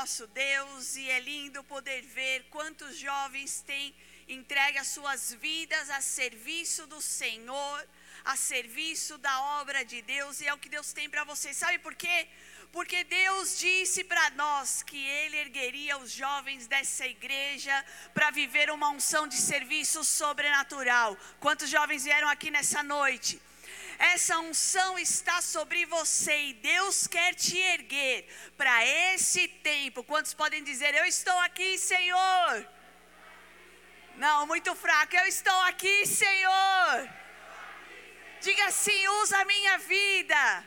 nosso Deus e é lindo poder ver quantos jovens têm entregue as suas vidas a serviço do Senhor, a serviço da obra de Deus, e é o que Deus tem para vocês. Sabe por quê? Porque Deus disse para nós que Ele ergueria os jovens dessa igreja para viver uma unção de serviço sobrenatural. Quantos jovens vieram aqui nessa noite? Essa unção está sobre você e Deus quer te erguer para esse tempo. Quantos podem dizer: Eu estou aqui, Senhor? Não, muito fraco. Eu estou aqui, Senhor. Diga assim: usa a minha vida.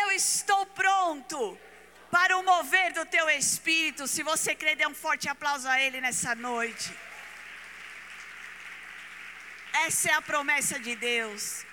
Eu estou pronto para o mover do teu espírito. Se você crê, dê um forte aplauso a Ele nessa noite. Essa é a promessa de Deus.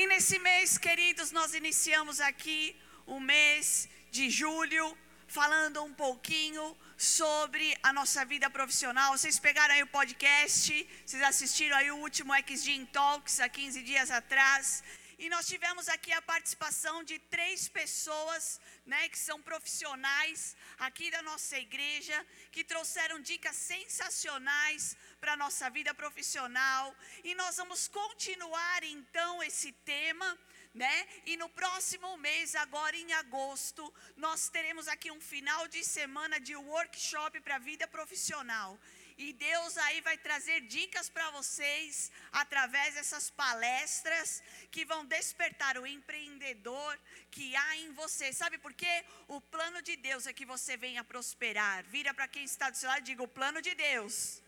E nesse mês, queridos, nós iniciamos aqui o mês de julho, falando um pouquinho sobre a nossa vida profissional. Vocês pegaram aí o podcast, vocês assistiram aí o último X-Gym Talks há 15 dias atrás. E nós tivemos aqui a participação de três pessoas, né, que são profissionais aqui da nossa igreja, que trouxeram dicas sensacionais para a nossa vida profissional. E nós vamos continuar então esse tema, né? E no próximo mês, agora em agosto, nós teremos aqui um final de semana de workshop para a vida profissional. E Deus aí vai trazer dicas para vocês através dessas palestras que vão despertar o empreendedor que há em você. Sabe por quê? O plano de Deus é que você venha prosperar. Vira para quem está do seu lado e diga: o plano de Deus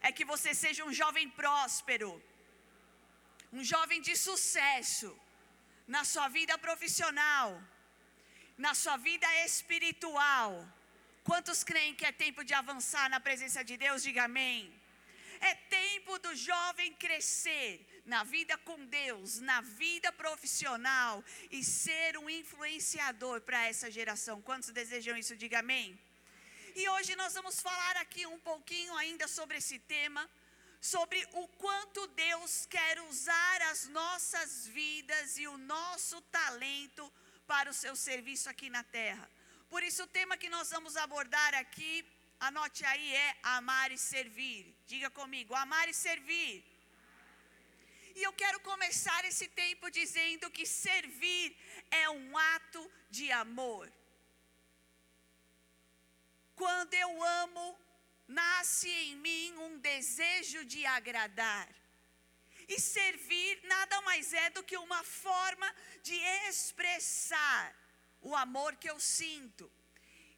é que você seja um jovem próspero, um jovem de sucesso na sua vida profissional, na sua vida espiritual Quantos creem que é tempo de avançar na presença de Deus? Diga amém. É tempo do jovem crescer na vida com Deus, na vida profissional e ser um influenciador para essa geração. Quantos desejam isso? Diga amém. E hoje nós vamos falar aqui um pouquinho ainda sobre esse tema, sobre o quanto Deus quer usar as nossas vidas e o nosso talento para o seu serviço aqui na terra. Por isso, o tema que nós vamos abordar aqui, anote aí, é amar e servir. Diga comigo, amar e servir. E eu quero começar esse tempo dizendo que servir é um ato de amor. Quando eu amo, nasce em mim um desejo de agradar. E servir nada mais é do que uma forma de expressar o amor que eu sinto.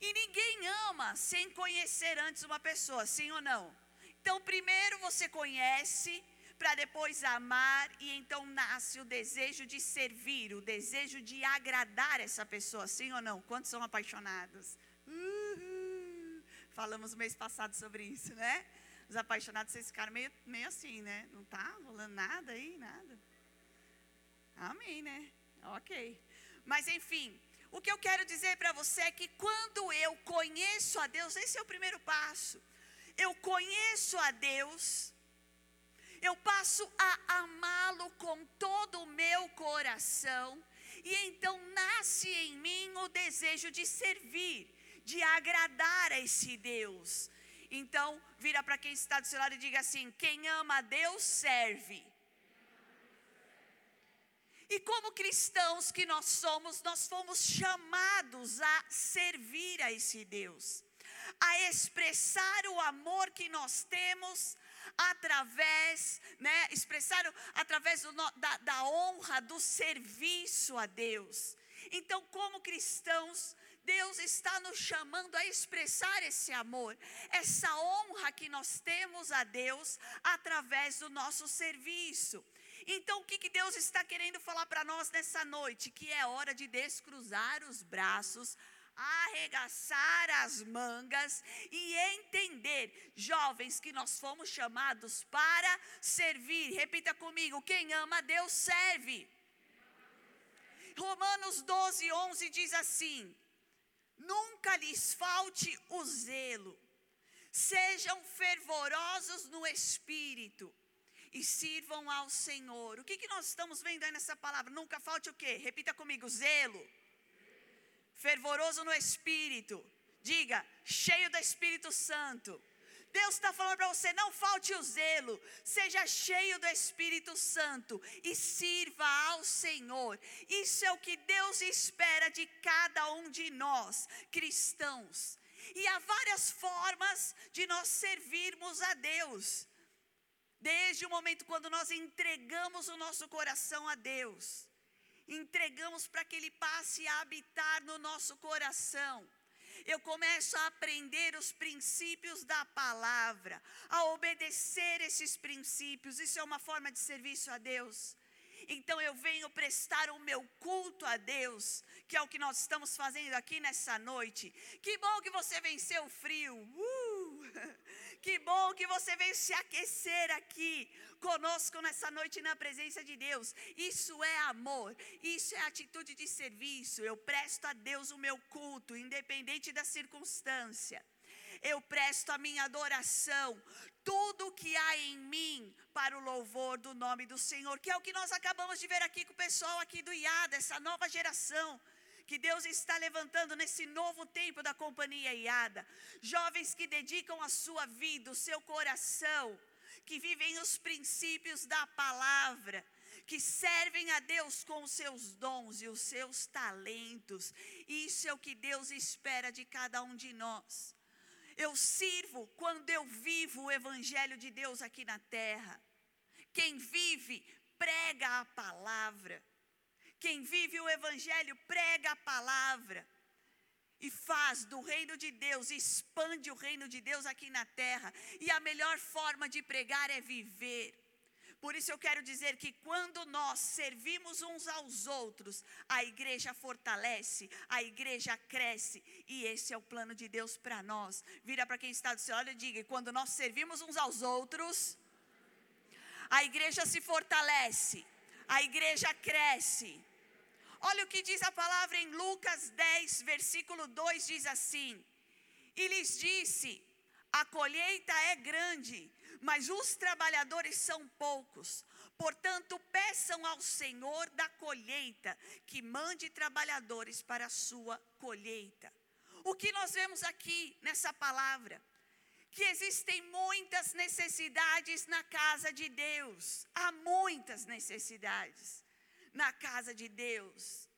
E ninguém ama sem conhecer antes uma pessoa, sim ou não? Então, primeiro você conhece, para depois amar, e então nasce o desejo de servir, o desejo de agradar essa pessoa, sim ou não? Quantos são apaixonados? Uhul. Falamos mês passado sobre isso, né? Os apaixonados, vocês ficaram meio, meio assim, né? Não tá rolando nada aí, nada. Amém, né? Ok. Mas enfim, o que eu quero dizer para você é que quando eu conheço a Deus, esse é o primeiro passo. Eu conheço a Deus, eu passo a amá-lo com todo o meu coração, e então nasce em mim o desejo de servir, de agradar a esse Deus. Então, vira para quem está do seu lado e diga assim: quem ama a Deus serve. E como cristãos que nós somos, nós fomos chamados a servir a esse Deus, a expressar o amor que nós temos através, né, expressar através do, da, da honra, do serviço a Deus. Então, como cristãos, Deus está nos chamando a expressar esse amor, essa honra que nós temos a Deus através do nosso serviço. Então, o que, que Deus está querendo falar para nós nessa noite? Que é hora de descruzar os braços, arregaçar as mangas e entender, jovens, que nós fomos chamados para servir. Repita comigo: quem ama Deus serve. Romanos 12, 11 diz assim: Nunca lhes falte o zelo, sejam fervorosos no espírito e sirvam ao Senhor. O que, que nós estamos vendo aí nessa palavra? Nunca falte o quê? Repita comigo: zelo, fervoroso no espírito Diga, cheio do Espírito Santo. Deus está falando para você: não falte o zelo, seja cheio do Espírito Santo e sirva ao Senhor. Isso é o que Deus espera de cada um de nós, cristãos. E há várias formas de nós servirmos a Deus. Desde o momento quando nós entregamos o nosso coração a Deus, entregamos para que Ele passe a habitar no nosso coração eu começo a aprender os princípios da palavra, a obedecer esses princípios. Isso é uma forma de serviço a Deus. Então eu venho prestar o meu culto a Deus, que é o que nós estamos fazendo aqui nessa noite. Que bom que você venceu o frio. Uh! Que bom que você veio se aquecer aqui conosco nessa noite na presença de Deus. Isso é amor, isso é atitude de serviço. Eu presto a Deus o meu culto, independente da circunstância eu presto a minha adoração, tudo que há em mim para o louvor do nome do Senhor, que é o que nós acabamos de ver aqui com o pessoal aqui do IADA, essa nova geração que Deus está levantando nesse novo tempo da companhia IADA. Jovens que dedicam a sua vida, o seu coração, que vivem os princípios da palavra, que servem a Deus com os seus dons e os seus talentos. Isso é o que Deus espera de cada um de nós. Eu sirvo quando eu vivo o Evangelho de Deus aqui na terra. Quem vive, prega a palavra. Quem vive o Evangelho, prega a palavra. E faz do reino de Deus, expande o reino de Deus aqui na terra. E a melhor forma de pregar é viver. Por isso eu quero dizer que quando nós servimos uns aos outros, a igreja fortalece, a igreja cresce, e esse é o plano de Deus para nós. Vira para quem está do seu lado e diga: quando nós servimos uns aos outros, a igreja se fortalece, a igreja cresce. Olha o que diz a palavra em Lucas 10, versículo 2: diz assim: E lhes disse: a colheita é grande, mas os trabalhadores são poucos. Portanto, peçam ao Senhor da colheita que mande trabalhadores para a sua colheita. O que nós vemos aqui nessa palavra? Que existem muitas necessidades na casa de Deus. Há muitas necessidades na casa de Deus.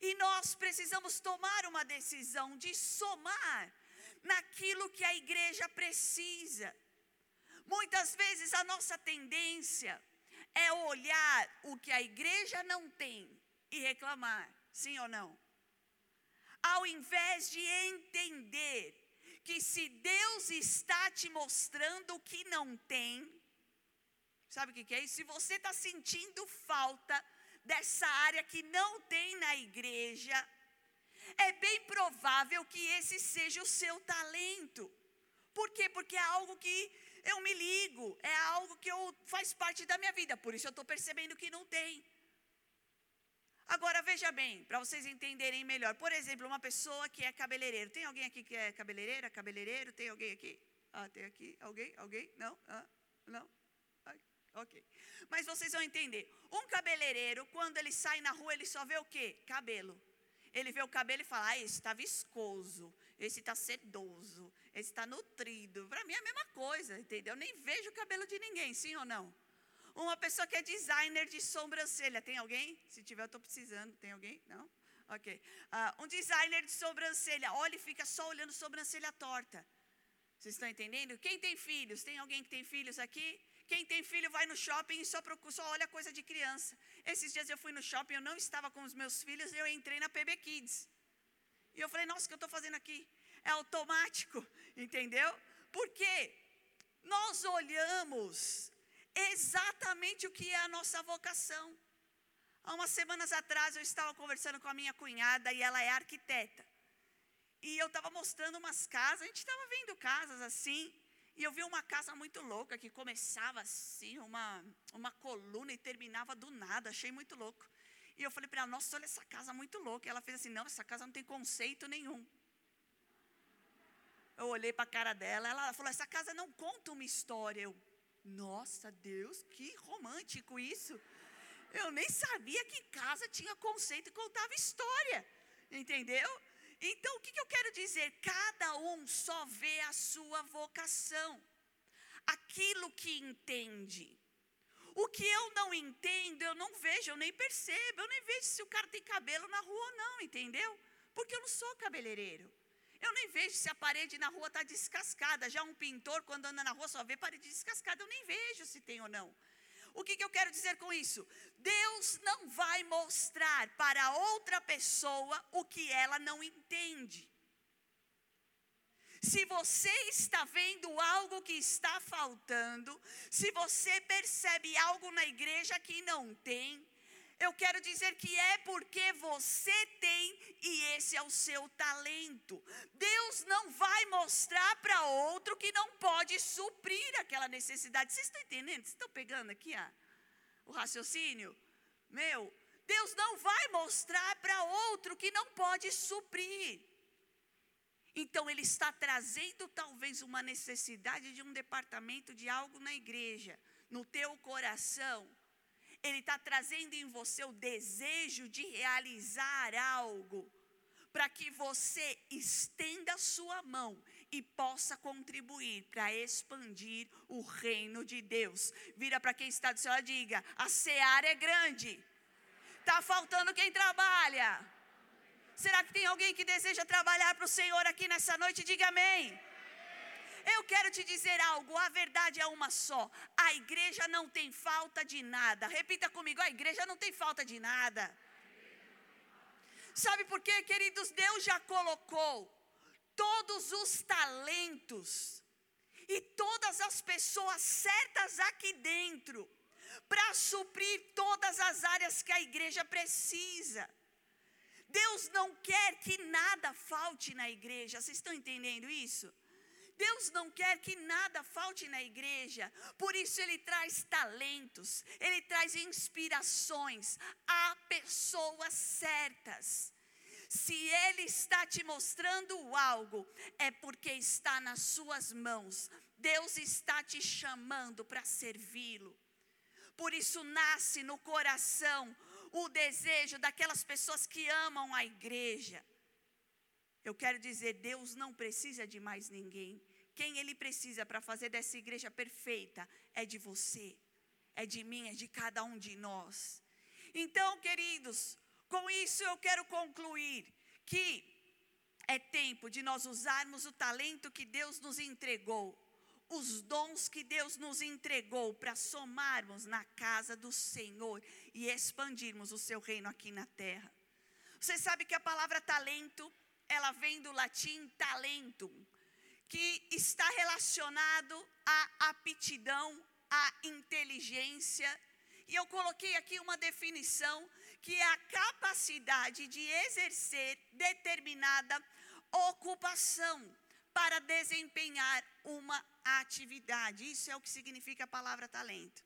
E nós precisamos tomar uma decisão de somar naquilo que a igreja precisa. Muitas vezes a nossa tendência é olhar o que a igreja não tem e reclamar, sim ou não? Ao invés de entender que se Deus está te mostrando o que não tem, sabe o que, é isso? Se você está sentindo falta dessa área que não tem na igreja, é bem provável que esse seja o seu talento. Por quê? Porque é algo que eu me ligo, é algo que eu, faz parte da minha vida, por isso eu estou percebendo que não tem. Agora veja bem, para vocês entenderem melhor. Por exemplo, uma pessoa que é cabeleireiro. Tem alguém aqui que é cabeleireira, cabeleireiro? Tem alguém aqui? Ah, tem aqui. Alguém? Alguém? Não? Ah, não? Ok. Mas vocês vão entender. Um cabeleireiro, quando ele sai na rua, ele só vê o quê? Cabelo. Ele vê o cabelo e fala: ah, esse está viscoso, esse está sedoso, esse está nutrido. Para mim é a mesma coisa, entendeu? Eu nem vejo o cabelo de ninguém, sim ou não? Uma pessoa que é designer de sobrancelha, tem alguém? Se tiver, eu estou precisando. Tem alguém? Não? Ok. Uh, um designer de sobrancelha, olha e fica só olhando sobrancelha torta. Vocês estão entendendo? Quem tem filhos? Tem alguém que tem filhos aqui? Quem tem filho vai no shopping e só, procura, só olha coisa de criança. Esses dias eu fui no shopping, eu não estava com os meus filhos, eu entrei na PB Kids. E eu falei, nossa, o que eu estou fazendo aqui? É automático, entendeu? Porque nós olhamos exatamente o que é a nossa vocação. Há umas semanas atrás eu estava conversando com a minha cunhada e ela é arquiteta. E eu estava mostrando umas casas, a gente estava vendo casas assim, e eu vi uma casa muito louca que começava assim, uma, uma coluna e terminava do nada, achei muito louco. E eu falei para ela, nossa, olha essa casa muito louca. E ela fez assim, não, essa casa não tem conceito nenhum. Eu olhei para a cara dela, ela falou, essa casa não conta uma história. Eu, nossa Deus, que romântico isso. Eu nem sabia que casa tinha conceito e contava história, entendeu? Então, o que, eu quero dizer? Cada um só vê a sua vocação, aquilo que entende. O que eu não entendo, eu não vejo, eu nem percebo, eu nem vejo se o cara tem cabelo na rua ou não, entendeu? Porque eu não sou cabeleireiro. Eu nem vejo se a parede na rua está descascada. Já um pintor, quando anda na rua, só vê parede descascada. Eu nem vejo se tem ou não. O que, que eu quero dizer com isso? Deus não vai mostrar para outra pessoa o que ela não entende. Se você está vendo algo que está faltando, se você percebe algo na igreja que não tem, eu quero dizer que é porque você tem e esse é o seu talento. Deus não vai mostrar para outro que não pode suprir aquela necessidade. Vocês estão entendendo? Vocês estão pegando aqui ah, o raciocínio? Meu, Deus não vai mostrar para outro que não pode suprir. Então, Ele está trazendo talvez uma necessidade de um departamento de algo na igreja, no teu coração ele está trazendo em você o desejo de realizar algo, para que você estenda a sua mão e possa contribuir para expandir o reino de Deus. Vira para quem está do seu lado e diga: a seara é grande, está faltando quem trabalha. Será que tem alguém que deseja trabalhar para o Senhor aqui nessa noite? Diga amém. Eu quero te dizer algo, a verdade é uma só. A igreja não tem falta de nada. Repita comigo, a igreja não tem falta de nada. Sabe por quê, queridos? Deus já colocou todos os talentos e todas as pessoas certas aqui dentro para suprir todas as áreas que a igreja precisa. Deus não quer que nada falte na igreja. Vocês estão entendendo isso? Deus não quer que nada falte na igreja, por isso Ele traz talentos, Ele traz inspirações a pessoas certas. Se Ele está te mostrando algo, é porque está nas Suas mãos, Deus está te chamando para servi-lo. Por isso nasce no coração o desejo daquelas pessoas que amam a igreja eu quero dizer, Deus não precisa de mais ninguém. Quem Ele precisa para fazer dessa igreja perfeita é de você, é de mim, é de cada um de nós. Então, queridos, com isso eu quero concluir que é tempo de nós usarmos o talento que Deus nos entregou, os dons que Deus nos entregou para somarmos na casa do Senhor e expandirmos o seu reino aqui na terra. Você sabe que a palavra talento ela vem do latim talento, que está relacionado à aptidão, à inteligência. E eu coloquei aqui uma definição que é a capacidade de exercer determinada ocupação para desempenhar uma atividade. Isso é o que significa a palavra talento.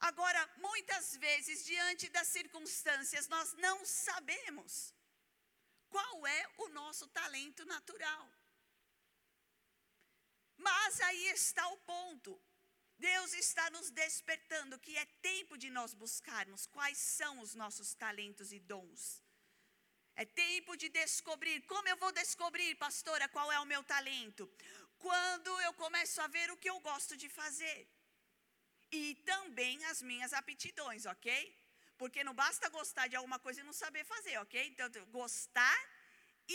Agora, muitas vezes, diante das circunstâncias, nós não sabemos qual é o nosso talento natural. Mas aí está o ponto. Deus está nos despertando que é tempo de nós buscarmos quais são os nossos talentos e dons. É tempo de descobrir. Como eu vou descobrir, pastora, qual é o meu talento? Quando eu começo a ver o que eu gosto de fazer. E também as minhas aptidões, ok? Porque não basta gostar de alguma coisa e não saber fazer, ok? Então, gostar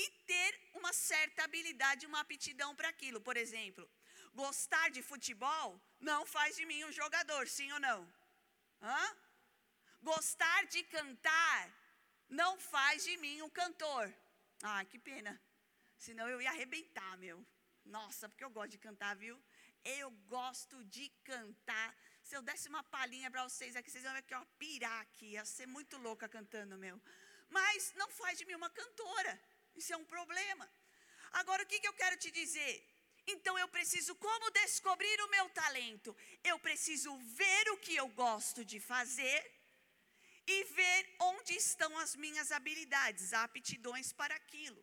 e ter uma certa habilidade, uma aptidão para aquilo. Por exemplo, gostar de futebol não faz de mim um jogador, sim ou não? Hã? Gostar de cantar não faz de mim um cantor. Ah, que pena. Senão eu ia arrebentar, meu. Nossa, porque eu gosto de cantar, viu? Eu gosto de cantar. Se eu desse uma palhinha para vocês aqui, vocês iam ver que eu pirar aqui, ia ser muito louca cantando, meu. Mas não faz de mim uma cantora. Isso é um problema. Agora, o que, que eu quero te dizer? Então eu preciso, como descobrir o meu talento? Eu preciso ver o que eu gosto de fazer e ver onde estão as minhas habilidades, aptidões para aquilo.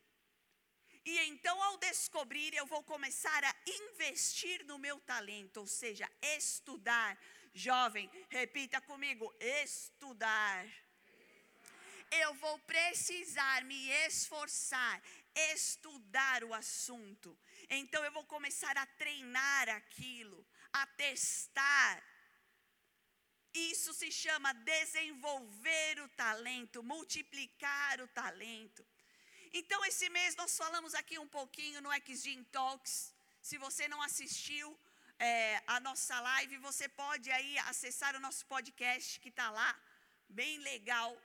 E então, ao descobrir, eu vou começar a investir no meu talento, ou seja, estudar. Jovem, repita comigo: estudar. Eu vou precisar me esforçar estudar o assunto. Então eu vou começar a treinar aquilo, a testar. Isso se chama desenvolver o talento, multiplicar o talento. Então, esse mês nós falamos aqui um pouquinho no X-Gym Talks. Se você não assistiu é, a nossa live, você pode aí acessar o nosso podcast que está lá, bem legal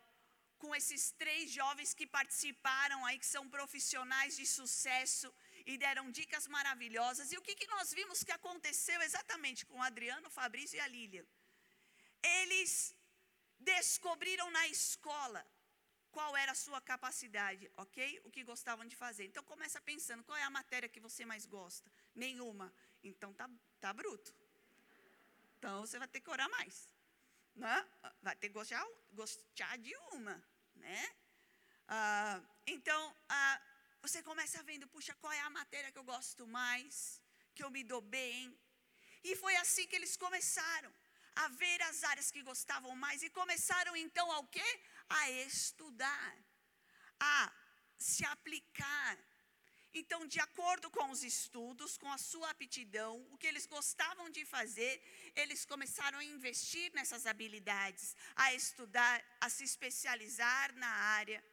com esses três jovens que participaram aí, que são profissionais de sucesso e deram dicas maravilhosas. E o que, que nós vimos que aconteceu exatamente com o Adriano, o Fabrício e a Lília? Eles descobriram na escola qual era a sua capacidade, ok? O que gostavam de fazer. Então começa pensando, qual é a matéria que você mais gosta? Nenhuma. Então tá, tá bruto. Então você vai ter que orar mais. Né? Vai ter que gostar, gostar de uma né? Ah, então, ah, você começa vendo, puxa, qual é a matéria que eu gosto mais, que eu me dou bem. E foi assim que eles começaram a ver as áreas que gostavam mais e começaram então ao quê? A estudar, a se aplicar. Então, de acordo com os estudos, com a sua aptidão, o que eles gostavam de fazer, eles começaram a investir nessas habilidades, a estudar, a se especializar na área.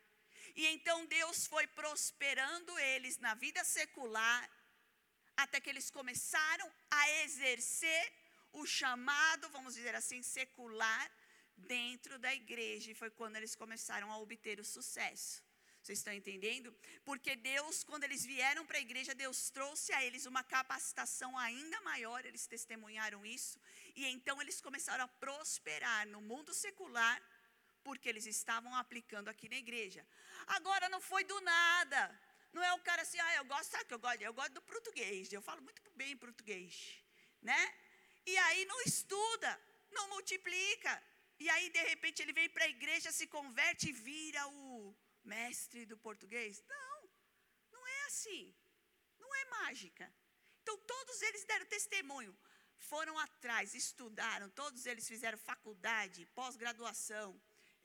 E então Deus foi prosperando eles na vida secular, até que eles começaram a exercer o chamado, vamos dizer assim, secular dentro da igreja. E foi quando eles começaram a obter o sucesso. Vocês estão entendendo? Porque Deus, quando eles vieram para a igreja, Deus trouxe a eles uma capacitação ainda maior, eles testemunharam isso, e então eles começaram a prosperar no mundo secular, porque eles estavam aplicando aqui na igreja. Agora não foi do nada. Não é o cara assim, ah, eu gosto, sabe que eu gosto? Eu gosto do português, eu falo muito bem português, né? E aí não estuda, não multiplica. E aí, de repente, ele vem para a igreja, se converte e vira o mestre do português. Não, não é assim. Não é mágica. Então, todos eles deram testemunho. Foram atrás, estudaram, todos eles fizeram faculdade, pós-graduação,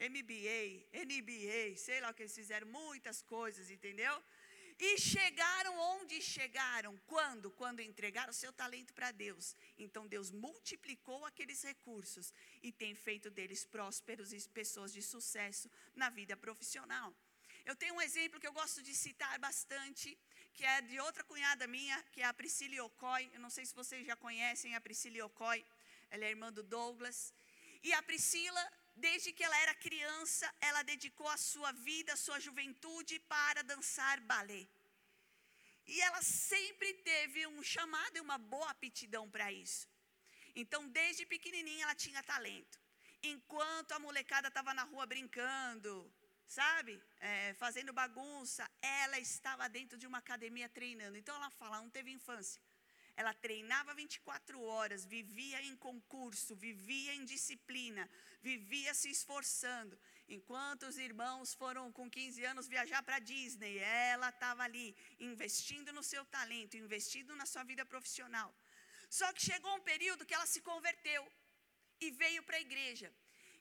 MBA, NBA, sei lá o que eles fizeram, muitas coisas, entendeu? E chegaram onde chegaram? Quando? Quando entregaram o seu talento para Deus. Então Deus multiplicou aqueles recursos e tem feito deles prósperos e pessoas de sucesso na vida profissional. Eu tenho um exemplo que eu gosto de citar bastante, que é de outra cunhada minha, que é a Priscila Ocoy. Eu não sei se vocês já conhecem a Priscila Ocoy, ela é irmã do Douglas. E a Priscila, desde que ela era criança, ela dedicou a sua vida, a sua juventude para dançar balé. E ela sempre teve um chamado e uma boa aptidão para isso. Então, desde pequenininha, ela tinha talento. Enquanto a molecada estava na rua brincando, sabe, é, fazendo bagunça, ela estava dentro de uma academia treinando. Então ela fala, não teve infância. Ela treinava 24 horas, vivia em concurso, vivia em disciplina, vivia se esforçando. Enquanto os irmãos foram com 15 anos viajar para Disney, ela estava ali investindo no seu talento, investindo na sua vida profissional. Só que chegou um período que ela se converteu e veio para a igreja.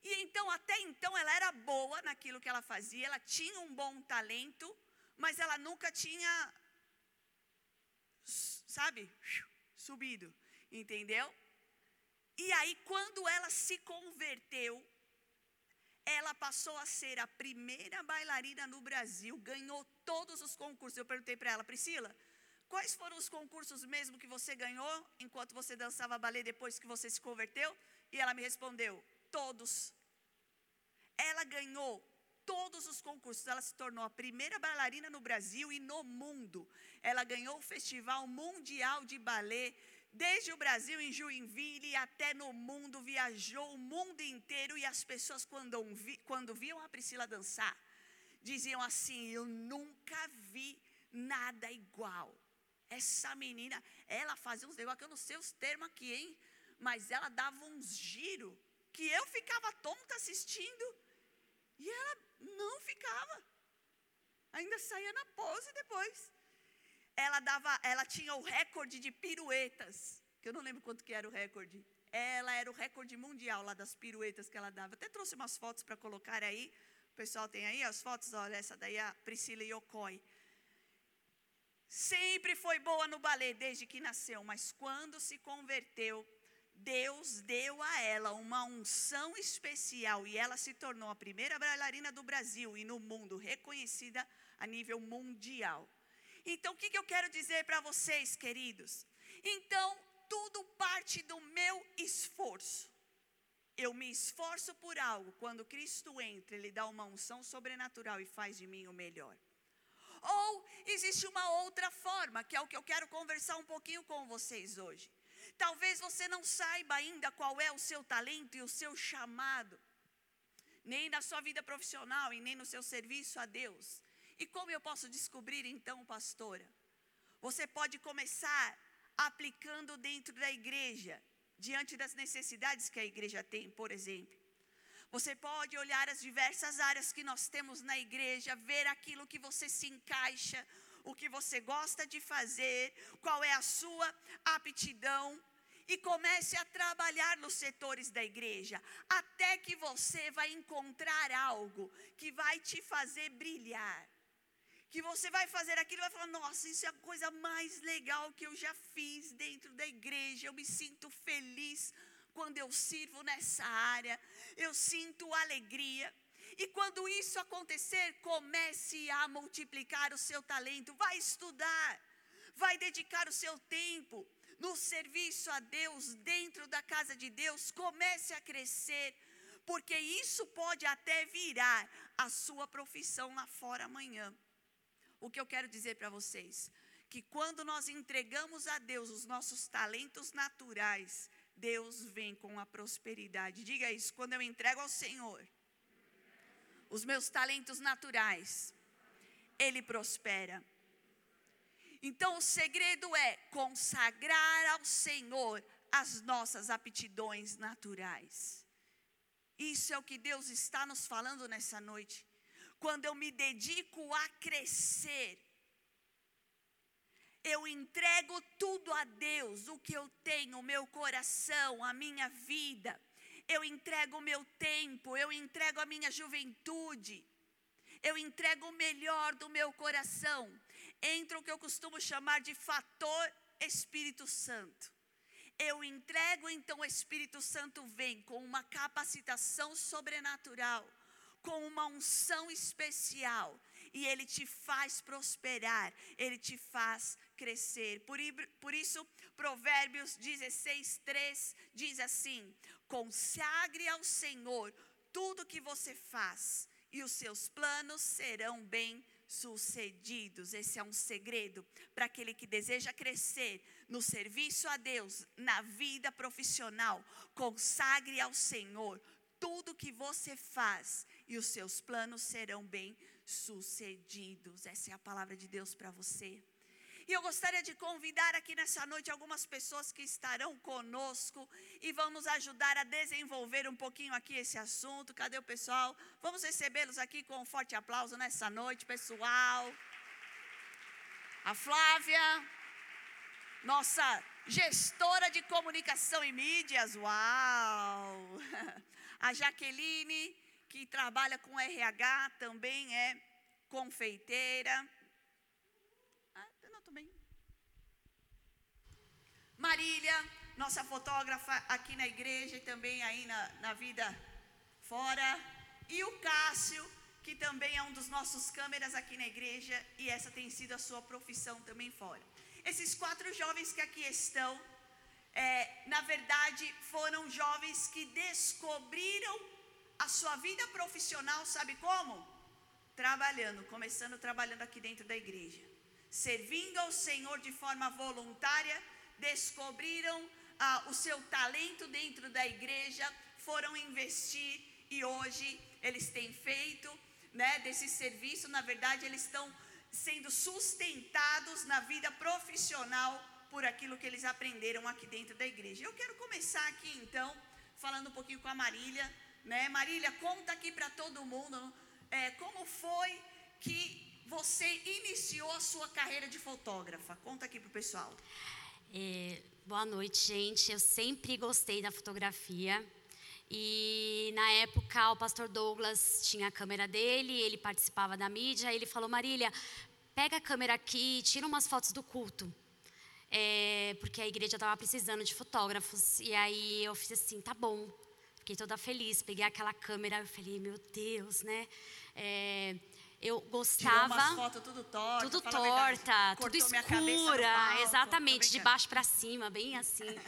E então, até então, ela era boa naquilo que ela fazia, ela tinha um bom talento, mas ela nunca tinha, sabe, subido, entendeu? E aí, quando ela se converteu, ela passou a ser a primeira bailarina no Brasil, ganhou todos os concursos. Eu perguntei para ela, Priscila, quais foram os concursos mesmo que você ganhou enquanto você dançava balé depois que você se converteu? E ela me respondeu, todos. Ela ganhou todos os concursos. Ela se tornou a primeira bailarina no Brasil e no mundo. Ela ganhou o Festival Mundial de Balé. Desde o Brasil, em Joinville, até no mundo, viajou o mundo inteiro. E as pessoas, quando, quando viam a Priscila dançar, diziam assim: Eu nunca vi nada igual. Essa menina, ela fazia uns negócios que eu não sei os termos aqui, hein? Mas ela dava uns giros que eu ficava tonta assistindo e ela não ficava. Ainda saía na pose depois. Ela dava, ela tinha o recorde de piruetas, que eu não lembro quanto que era o recorde. Ela era o recorde mundial lá das piruetas que ela dava. Até trouxe umas fotos para colocar aí. O pessoal tem aí as fotos, olha, essa daí é a Priscila Yokoi. Sempre foi boa no balé desde que nasceu, mas quando se converteu, Deus deu a ela uma unção especial e ela se tornou a primeira bailarina do Brasil e no mundo reconhecida a nível mundial. Então, o que, que eu quero dizer para vocês, queridos? Então, tudo parte do meu esforço. Eu me esforço por algo, quando Cristo entra, Ele dá uma unção sobrenatural e faz de mim o melhor. Ou existe uma outra forma, que é o que eu quero conversar um pouquinho com vocês hoje. Talvez você não saiba ainda qual é o seu talento e o seu chamado, nem na sua vida profissional e nem no seu serviço a Deus. E como eu posso descobrir então, pastora? Você pode começar aplicando dentro da igreja, diante das necessidades que a igreja tem, por exemplo. Você pode olhar as diversas áreas que nós temos na igreja, ver aquilo que você se encaixa, o que você gosta de fazer, qual é a sua aptidão e comece a trabalhar nos setores da igreja, até que você vai encontrar algo que vai te fazer brilhar. Que você vai fazer aquilo e vai falar: Nossa, isso é a coisa mais legal que eu já fiz dentro da igreja. Eu me sinto feliz quando eu sirvo nessa área, eu sinto alegria. E quando isso acontecer, comece a multiplicar o seu talento, vai estudar, vai dedicar o seu tempo no serviço a Deus, dentro da casa de Deus, comece a crescer, porque isso pode até virar a sua profissão lá fora amanhã. O que eu quero dizer para vocês, que quando nós entregamos a Deus os nossos talentos naturais, Deus vem com a prosperidade. Diga isso, quando eu entrego ao Senhor os meus talentos naturais, Ele prospera. Então o segredo é consagrar ao Senhor as nossas aptidões naturais. Isso é o que Deus está nos falando nessa noite. Quando eu me dedico a crescer, eu entrego tudo a Deus, o que eu tenho, o meu coração, a minha vida. Eu entrego o meu tempo, eu entrego a minha juventude. Eu entrego o melhor do meu coração. Entra o que eu costumo chamar de fator Espírito Santo. Eu entrego, então o Espírito Santo vem com uma capacitação sobrenatural com uma unção especial e ele te faz prosperar, ele te faz crescer. Por, por isso, Provérbios 16, 3 diz assim: consagre ao Senhor tudo que você faz, e os seus planos serão bem sucedidos. Esse é um segredo para aquele que deseja crescer no serviço a Deus, na vida profissional. Consagre ao Senhor tudo que você faz e os seus planos serão bem sucedidos. Essa é a palavra de Deus para você. E eu gostaria de convidar aqui nessa noite algumas pessoas que estarão conosco e vão nos ajudar a desenvolver um pouquinho aqui esse assunto. Cadê o pessoal? Vamos recebê-los aqui com um forte aplauso nessa noite, pessoal. A Flávia, nossa gestora de comunicação e mídias, uau! A Jaqueline, que trabalha com RH, também é confeiteira. Ah, não, também. Marília, nossa fotógrafa aqui na igreja e também aí na, na vida fora. E o Cássio, que também é um dos nossos câmeras aqui na igreja e essa tem sido a sua profissão também fora. Esses quatro jovens que aqui estão, é, na verdade, foram jovens que descobriram a sua vida profissional, sabe como? Trabalhando, começando trabalhando aqui dentro da igreja, servindo ao Senhor de forma voluntária, descobriram ah, o seu talento dentro da igreja, foram investir e hoje eles têm feito né, desse serviço, na verdade, eles estão sendo sustentados na vida profissional por aquilo que eles aprenderam aqui dentro da igreja. Eu quero começar aqui então, falando um pouquinho com a Marília né? Marília, conta aqui para todo mundo é, como foi que você iniciou a sua carreira de fotógrafa. Conta aqui para o pessoal. É, boa noite, gente. Eu sempre gostei da fotografia. E na época o pastor Douglas tinha a câmera dele, ele participava da mídia, ele falou: Marília, pega a câmera aqui, tira umas fotos do culto. É, porque a igreja estava precisando de fotógrafos. E aí eu fiz assim, tá bom. Fiquei toda feliz, peguei aquela câmera, eu falei, meu Deus, né? É, eu gostava. Tirou fotos tudo torta. Tudo torta, tudo escura, palco, exatamente, de brincando. baixo para cima, bem assim.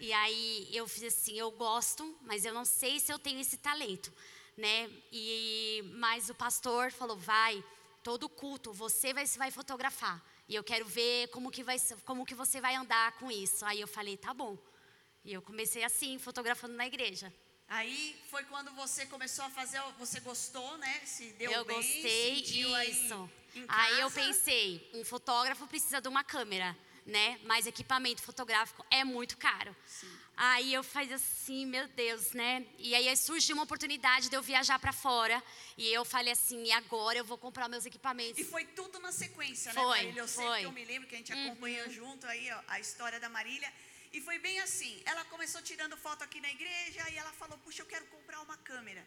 E aí eu fiz assim, eu gosto, mas eu não sei se eu tenho esse talento, né? E mas o pastor falou, vai, todo culto, você vai vai fotografar. E eu quero ver como que vai como que você vai andar com isso. Aí eu falei, tá bom. E eu comecei assim, fotografando na igreja. Aí foi quando você começou a fazer, você gostou, né? Se deu eu bem, gostei sentiu aí isso. Aí eu pensei, um fotógrafo precisa de uma câmera, né? Mas equipamento fotográfico é muito caro. Aí eu fiz assim, meu Deus, né? E aí surgiu uma oportunidade de eu viajar para fora. E eu falei assim, e agora eu vou comprar meus equipamentos. E foi tudo na sequência, né, Foi, Marília? Eu sei foi. que eu me lembro que a gente acompanhou junto aí ó, a história da Marília. E foi bem assim. Ela começou tirando foto aqui na igreja e ela falou: Puxa, eu quero comprar uma câmera.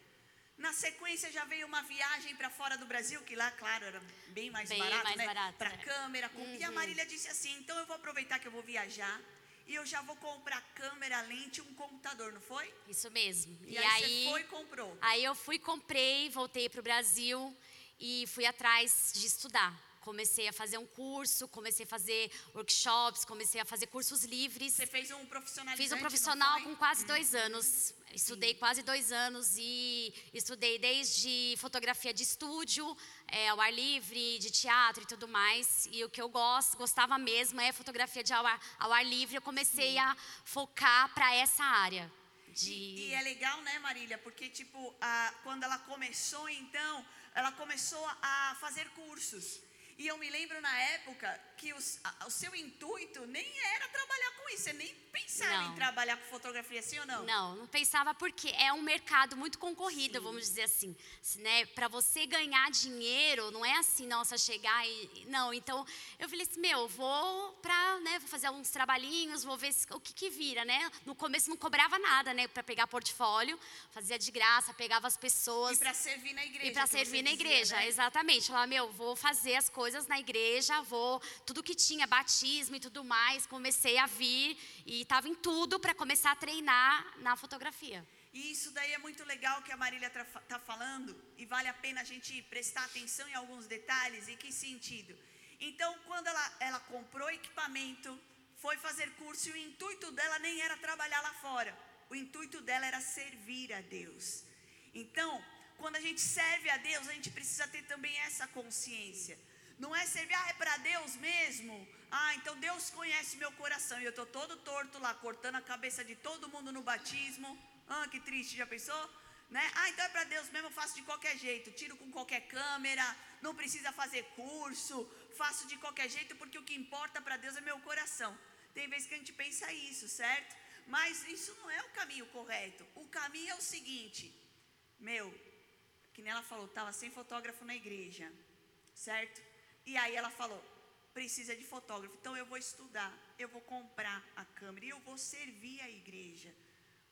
Na sequência já veio uma viagem para fora do Brasil, que lá, claro, era bem mais Bem barato, mais né? Para era. câmera. com- E a Marília disse assim: Então eu vou aproveitar que eu vou viajar e eu já vou comprar câmera, lente e um computador, não foi? Isso mesmo. E, aí, você foi e comprou. Aí eu fui, comprei, voltei para o Brasil e fui atrás de estudar. Comecei a fazer um curso, comecei a fazer workshops, comecei a fazer cursos livres. Você fez um profissionalizante, Fiz um profissional com quase dois anos. Estudei quase dois anos e estudei desde fotografia de estúdio, é, ao ar livre, de teatro e tudo mais. E o que eu gosto, gostava mesmo é fotografia de ao ar, ao ar livre. Eu comecei a focar para essa área. De... E, e é legal, né, Marília? Porque, tipo, a- quando ela começou, então, ela começou a fazer cursos. E eu me lembro na época que os- a- o seu intuito nem era trabalhar com isso. Você nem pensava Não. em trabalhar com fotografia, sim ou não? Não, não pensava porque é um mercado muito concorrido, vamos dizer assim, né? Para você ganhar dinheiro, não é assim, nossa, chegar e não. Então eu falei assim, meu, vou para, né, vou fazer uns trabalhinhos, vou ver o que que vira, né? No começo não cobrava nada, né, para pegar portfólio, fazia de graça, pegava as pessoas E para servir na igreja. e para servir na dizia, igreja, né? exatamente. Falar, meu, vou fazer as coisas na igreja, vou. Tudo que tinha, batismo e tudo mais, comecei a vir e estava em tudo para começar a treinar na fotografia. E isso daí é muito legal que a Marília está falando, e vale a pena a gente prestar atenção em alguns detalhes. Em que sentido? Então, quando ela, ela comprou equipamento, foi fazer curso, e o intuito dela nem era trabalhar lá fora, o intuito dela era servir a Deus. Então, quando a gente serve a Deus, a gente precisa ter também essa consciência. Não é servir, ah, é para Deus mesmo. Ah, então Deus conhece meu coração. E eu estou todo torto lá, cortando a cabeça de todo mundo no batismo. Ah, que triste, já pensou? Né? Ah, então é para Deus mesmo, eu faço de qualquer jeito. Tiro com qualquer câmera, não precisa fazer curso. Faço de qualquer jeito, porque o que importa para Deus é meu coração. Tem vezes que a gente pensa isso, certo? Mas isso não é o caminho correto. O caminho é o seguinte, meu, que nem ela falou, estava sem fotógrafo na igreja, certo? E aí ela falou, precisa de fotógrafo, então eu vou estudar, eu vou comprar a câmera e eu vou servir a igreja.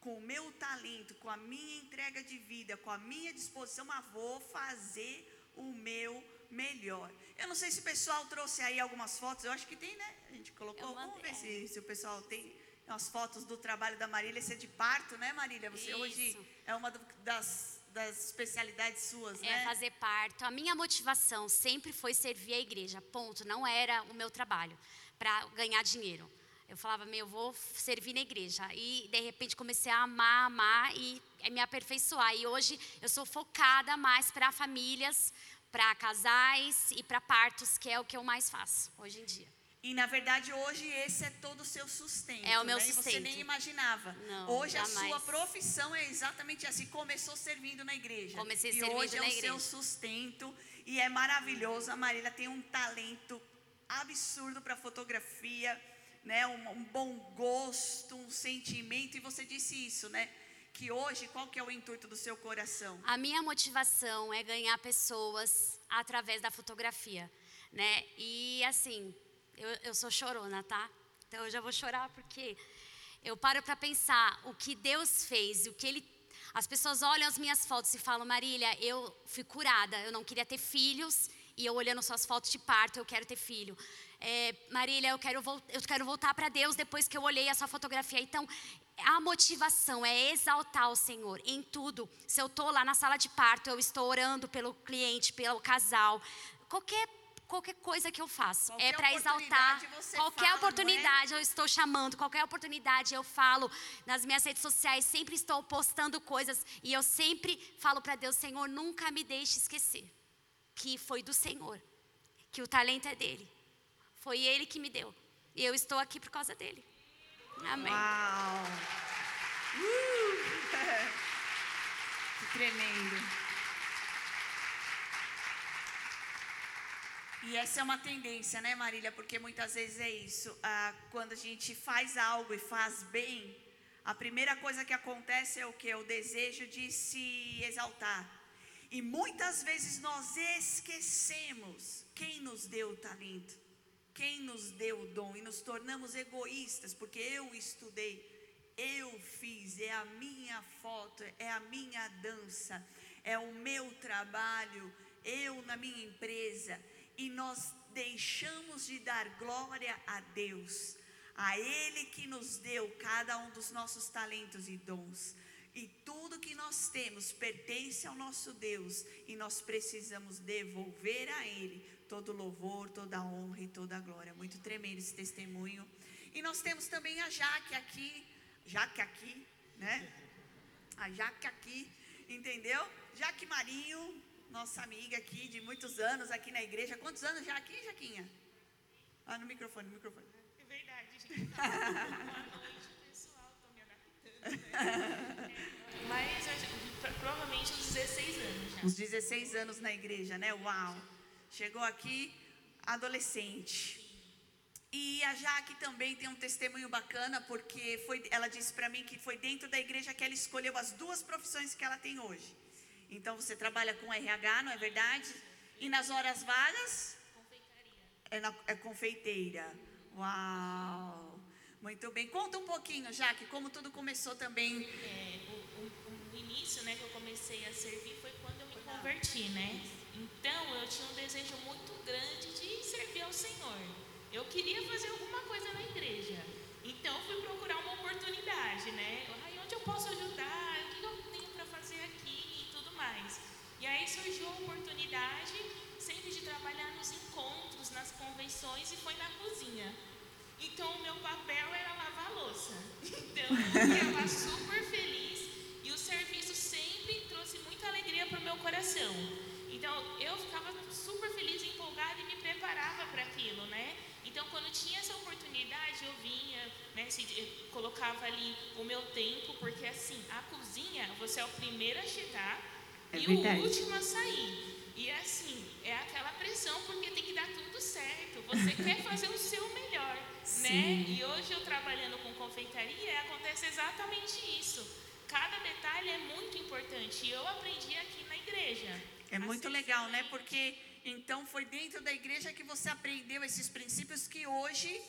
Com o meu talento, com a minha entrega de vida, com a minha disposição, mas vou fazer o meu melhor. Eu não sei se o pessoal trouxe aí algumas fotos, eu acho que tem, né? A gente colocou, vamos ver se, se o pessoal tem umas fotos do trabalho da Marília, esse é de parto, né Marília? Você hoje Isso. é uma das, das especialidades suas, É né? fazer parto. A minha motivação sempre foi servir a igreja, ponto. Não era o meu trabalho para ganhar dinheiro. Eu falava, meu, eu vou servir na igreja. E de repente comecei a amar, amar e me aperfeiçoar. E hoje eu sou focada mais para famílias, para casais e para partos, que é o que eu mais faço hoje em dia. E na verdade hoje esse é todo o seu sustento. É o meu né? E você sustento. nem imaginava. Não, hoje a jamais. sua profissão é exatamente assim. Começou servindo na igreja. Comecei e servindo hoje é na o seu igreja. sustento e é maravilhoso. A Marília tem um talento absurdo para fotografia, né? Um, um bom gosto, um sentimento. E você disse isso, né? Que hoje qual que é o intuito do seu coração? A minha motivação é ganhar pessoas através da fotografia, né? E assim, eu, eu sou chorona, tá? Então eu já vou chorar porque eu paro para pensar o que Deus fez, o que Ele. As pessoas olham as minhas fotos e falam, Marília, eu fui curada, eu não queria ter filhos e eu olhando suas fotos de parto, eu quero ter filho. É, Marília, eu quero, eu quero voltar para Deus depois que eu olhei essa fotografia. Então, a motivação é exaltar o Senhor em tudo. Se eu estou lá na sala de parto, eu estou orando pelo cliente, pelo casal. Qualquer qualquer coisa que eu faço. Qualquer é para exaltar. Qualquer fala, oportunidade é? eu estou chamando, qualquer oportunidade eu falo nas minhas redes sociais, sempre estou postando coisas e eu sempre falo para Deus, Senhor, nunca me deixe esquecer que foi do Senhor, que o talento é dele. Foi ele que me deu. E eu estou aqui por causa dele. Amém. Uau! Uh! que tremendo. E essa é uma tendência, né, Marília? Porque muitas vezes é isso. Ah, quando a gente faz algo e faz bem, a primeira coisa que acontece é o que? O desejo de se exaltar. E muitas vezes nós esquecemos quem nos deu o talento quem nos deu o dom e nos tornamos egoístas, porque eu estudei, eu fiz, é a minha foto, é a minha dança, é o meu trabalho, eu na minha empresa, e nós deixamos de dar glória a Deus, a Ele que nos deu cada um dos nossos talentos e dons. E tudo que nós temos pertence ao nosso Deus e nós precisamos devolver a Ele todo louvor, toda honra e toda glória. Muito tremendo esse testemunho. E nós temos também a Jaque aqui, Jaque aqui, né? A Jaque aqui, entendeu? Jaque Marinho, nossa amiga aqui de muitos anos aqui na igreja. Quantos anos já aqui, Jaquinha? Ah, no microfone, no microfone. É verdade, gente. Boa noite, pessoal. Tô me adaptando. Mas provavelmente uns 16 anos já. Uns 16 anos na igreja, né? Uau! Chegou aqui adolescente. E a Jaque também tem um testemunho bacana, porque foi, ela disse para mim que foi dentro da igreja que ela escolheu as duas profissões que ela tem hoje. Então você trabalha com RH, não é verdade? E nas horas vagas? É, na, é confeiteira. Uau! Muito bem. Conta um pouquinho, Jaque, como tudo começou também. É, o, o, o início né, que eu comecei a servir foi quando eu me converti, né? Então eu tinha um desejo muito grande de servir ao Senhor. Eu queria fazer alguma coisa na igreja. Então fui procurar uma oportunidade, né? Ai, onde eu posso ajudar? O que eu tenho para fazer aqui e tudo mais. E aí surgiu a oportunidade sempre de trabalhar nos encontros, nas convenções e foi na cozinha. Então o meu papel era lavar louça. Então eu estava super feliz e o serviço sempre trouxe muita alegria para o meu coração. Então eu ficava super feliz, empolgada e me preparava para aquilo, né? Então quando tinha essa oportunidade eu vinha, né? Se, colocava ali o meu tempo, porque assim a cozinha você é o primeiro a chegar é e verdade. o último a sair. E assim é aquela pressão porque tem que dar tudo certo. Você quer fazer o seu melhor, né? E hoje eu trabalhando com confeitaria acontece exatamente isso. Cada detalhe é muito importante. E eu aprendi aqui na igreja. É muito legal, né? Porque então foi dentro da igreja que você aprendeu esses princípios que hoje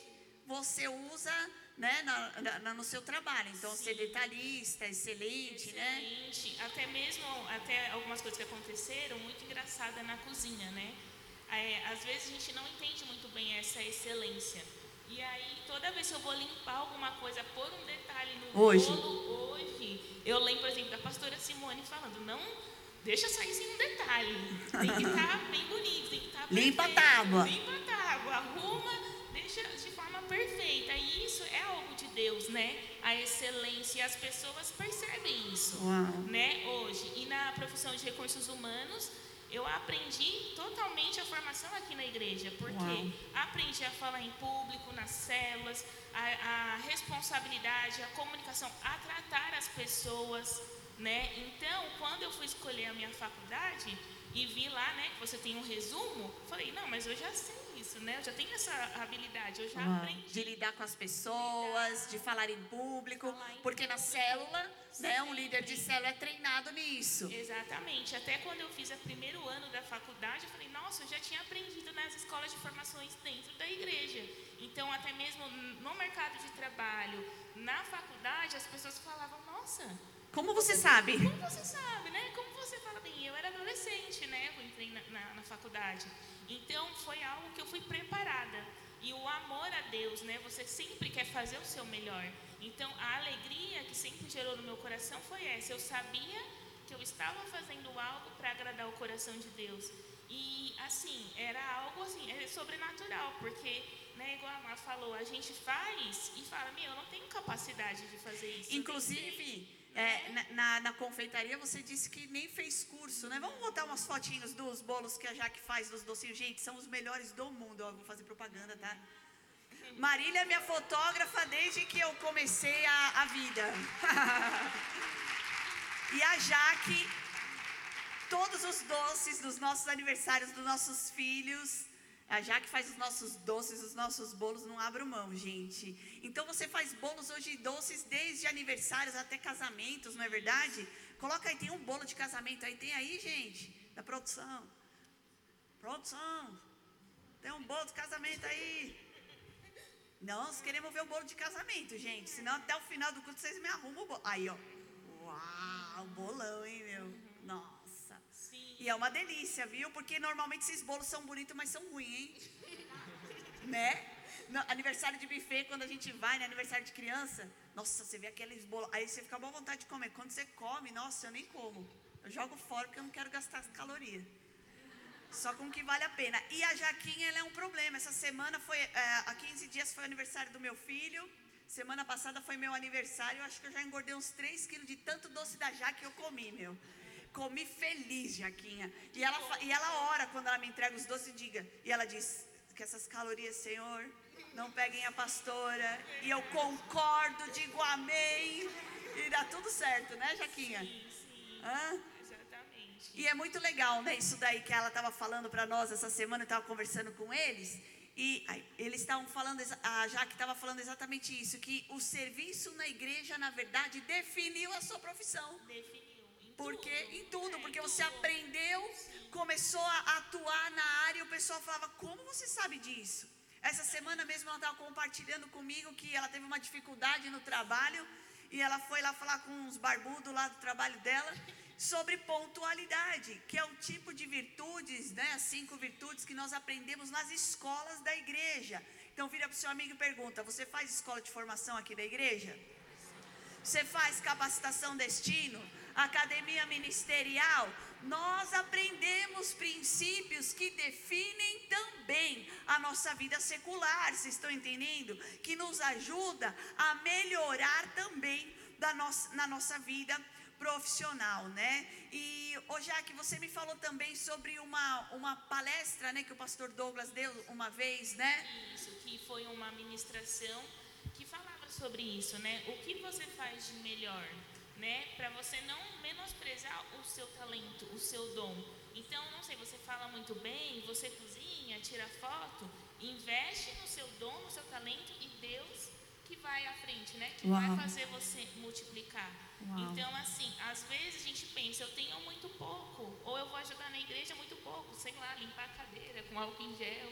você usa né, na, na, no seu trabalho. Então, Sim. ser detalhista, excelente, né? excelente, né? Até mesmo, até algumas coisas que aconteceram, muito engraçada na cozinha, né? É, às vezes a gente não entende muito bem essa excelência. E aí, toda vez que eu vou limpar alguma coisa, pôr um detalhe no hoje. bolo, hoje, eu lembro, por exemplo, da pastora Simone falando, não deixa sair sem um detalhe. Tem que estar tá bem bonito, tem que estar tá Limpa a tábua. Limpa a tábua, arruma, deixa de perfeita. E isso é algo de Deus, né? A excelência, as pessoas percebem isso, Uau. né? Hoje. E na profissão de recursos humanos, eu aprendi totalmente a formação aqui na igreja, porque Uau. aprendi a falar em público, nas células, a, a responsabilidade, a comunicação, a tratar as pessoas, né? Então, quando eu fui escolher a minha faculdade e vi lá, né, que você tem um resumo, falei, não, mas eu já sei isso, né? Eu já tenho essa habilidade, eu já uhum. aprendi. De lidar com as pessoas, de falar em público, falar em porque público. na célula, né, um líder de célula é treinado nisso. Exatamente. Até quando eu fiz o primeiro ano da faculdade, eu falei, nossa, eu já tinha aprendido nas escolas de formações dentro da igreja. Então, até mesmo no mercado de trabalho, na faculdade as pessoas falavam, nossa, Como você sabe? como você sabe, né? Como você fala bem? Eu era adolescente, né? Eu entrei na, na, na faculdade. Então foi algo que eu fui preparada. E o amor a Deus, né? Você sempre quer fazer o seu melhor. Então a alegria que sempre gerou no meu coração foi essa. Eu sabia que eu estava fazendo algo para agradar o coração de Deus. E assim, era algo assim, é sobrenatural, porque, né, igual a Mar falou, a gente faz e fala, meu, eu não tenho capacidade de fazer isso. Inclusive, é, na, na, na confeitaria você disse que nem fez curso, né? Vamos botar umas fotinhos dos bolos que a Jaque faz, dos docinhos. Gente, são os melhores do mundo. Ó, vou fazer propaganda, tá? Marília é minha fotógrafa desde que eu comecei a, a vida. e a Jaque, todos os doces dos nossos aniversários dos nossos filhos. A Jaque faz os nossos doces, os nossos bolos, não abro mão, gente. Então você faz bolos hoje doces desde aniversários até casamentos, não é verdade? Coloca aí, tem um bolo de casamento aí, tem aí, gente, da produção. Produção, tem um bolo de casamento aí. Nós queremos ver o bolo de casamento, gente. Senão até o final do culto vocês me arrumam o bolo. Aí, ó. Uau, bolão, hein, meu? E é uma delícia, viu? Porque normalmente esses bolos são bonitos, mas são ruins, hein? né? No aniversário de buffet, quando a gente vai, né? Aniversário de criança. Nossa, você vê aqueles bolos. Aí você fica boa vontade de comer. Quando você come, nossa, eu nem como. Eu jogo fora porque eu não quero gastar caloria. Só com o que vale a pena. E a Jaquinha, ela é um problema. Essa semana foi, é, há 15 dias foi o aniversário do meu filho. Semana passada foi meu aniversário. Eu acho que eu já engordei uns 3 quilos de tanto doce da Jaque que eu comi, meu. Comi feliz, Jaquinha. E ela, e ela ora quando ela me entrega os doces e diga. E ela diz que essas calorias, Senhor, não peguem a pastora. E eu concordo, digo amém. E dá tudo certo, né, Jaquinha? Sim, sim. Hã? Exatamente. E é muito legal, né? Isso daí que ela estava falando para nós essa semana, eu estava conversando com eles. E ai, eles estavam falando, a Jaque estava falando exatamente isso, que o serviço na igreja, na verdade, definiu a sua profissão. Definiu. Porque em tudo, porque você aprendeu, começou a atuar na área e o pessoal falava: "Como você sabe disso?" Essa semana mesmo ela estava compartilhando comigo que ela teve uma dificuldade no trabalho e ela foi lá falar com uns barbudos lá do trabalho dela sobre pontualidade, que é um tipo de virtudes, né, as cinco virtudes que nós aprendemos nas escolas da igreja. Então vira para o seu amigo e pergunta: "Você faz escola de formação aqui da igreja?" Você faz capacitação destino, academia ministerial. Nós aprendemos princípios que definem também a nossa vida secular, vocês estão entendendo? Que nos ajuda a melhorar também da nossa, na nossa vida profissional, né? E, ô Jaque, você me falou também sobre uma, uma palestra, né, que o pastor Douglas deu uma vez, né? Isso, que foi uma ministração que falava sobre isso, né? O que você faz de melhor, né? Para você não menosprezar o seu talento, o seu dom. Então, não sei, você fala muito bem, você cozinha, tira foto, investe no seu dom, no seu talento e Deus que vai à frente, né? Que vai Uau. fazer você multiplicar. Uau. Então, assim, às vezes a gente pensa, eu tenho muito pouco, ou eu vou ajudar na igreja muito pouco, sei lá, limpar a cadeira com álcool em gel,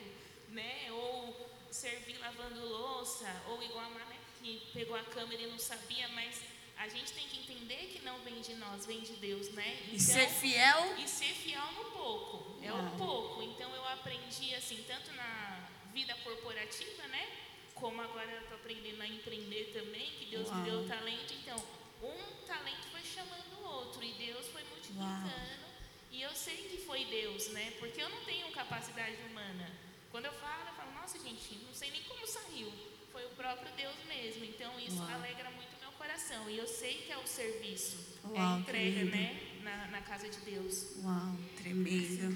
né? Ou servir lavando louça, ou igual a Mané, que pegou a câmera e não sabia, mas a gente tem que entender que não vem de nós, vem de Deus, né? E ser fiel. e ser fiel no pouco, é o Uau. pouco. Então eu aprendi assim, tanto na vida corporativa, né? Como agora eu estou aprendendo a empreender também, que Deus me Uau. deu talento. Então, um talento foi chamando o outro e Deus foi multiplicando. E eu sei que foi Deus, né? Porque eu não tenho capacidade humana. Quando eu falo, eu falo, nossa gente, não sei nem como saiu. Foi o próprio Deus mesmo. Então isso Uau. alegra muito coração. E eu sei que é o serviço, é Uau, a entrega, querida. né? Na, na casa de Deus. Uau, tremendo.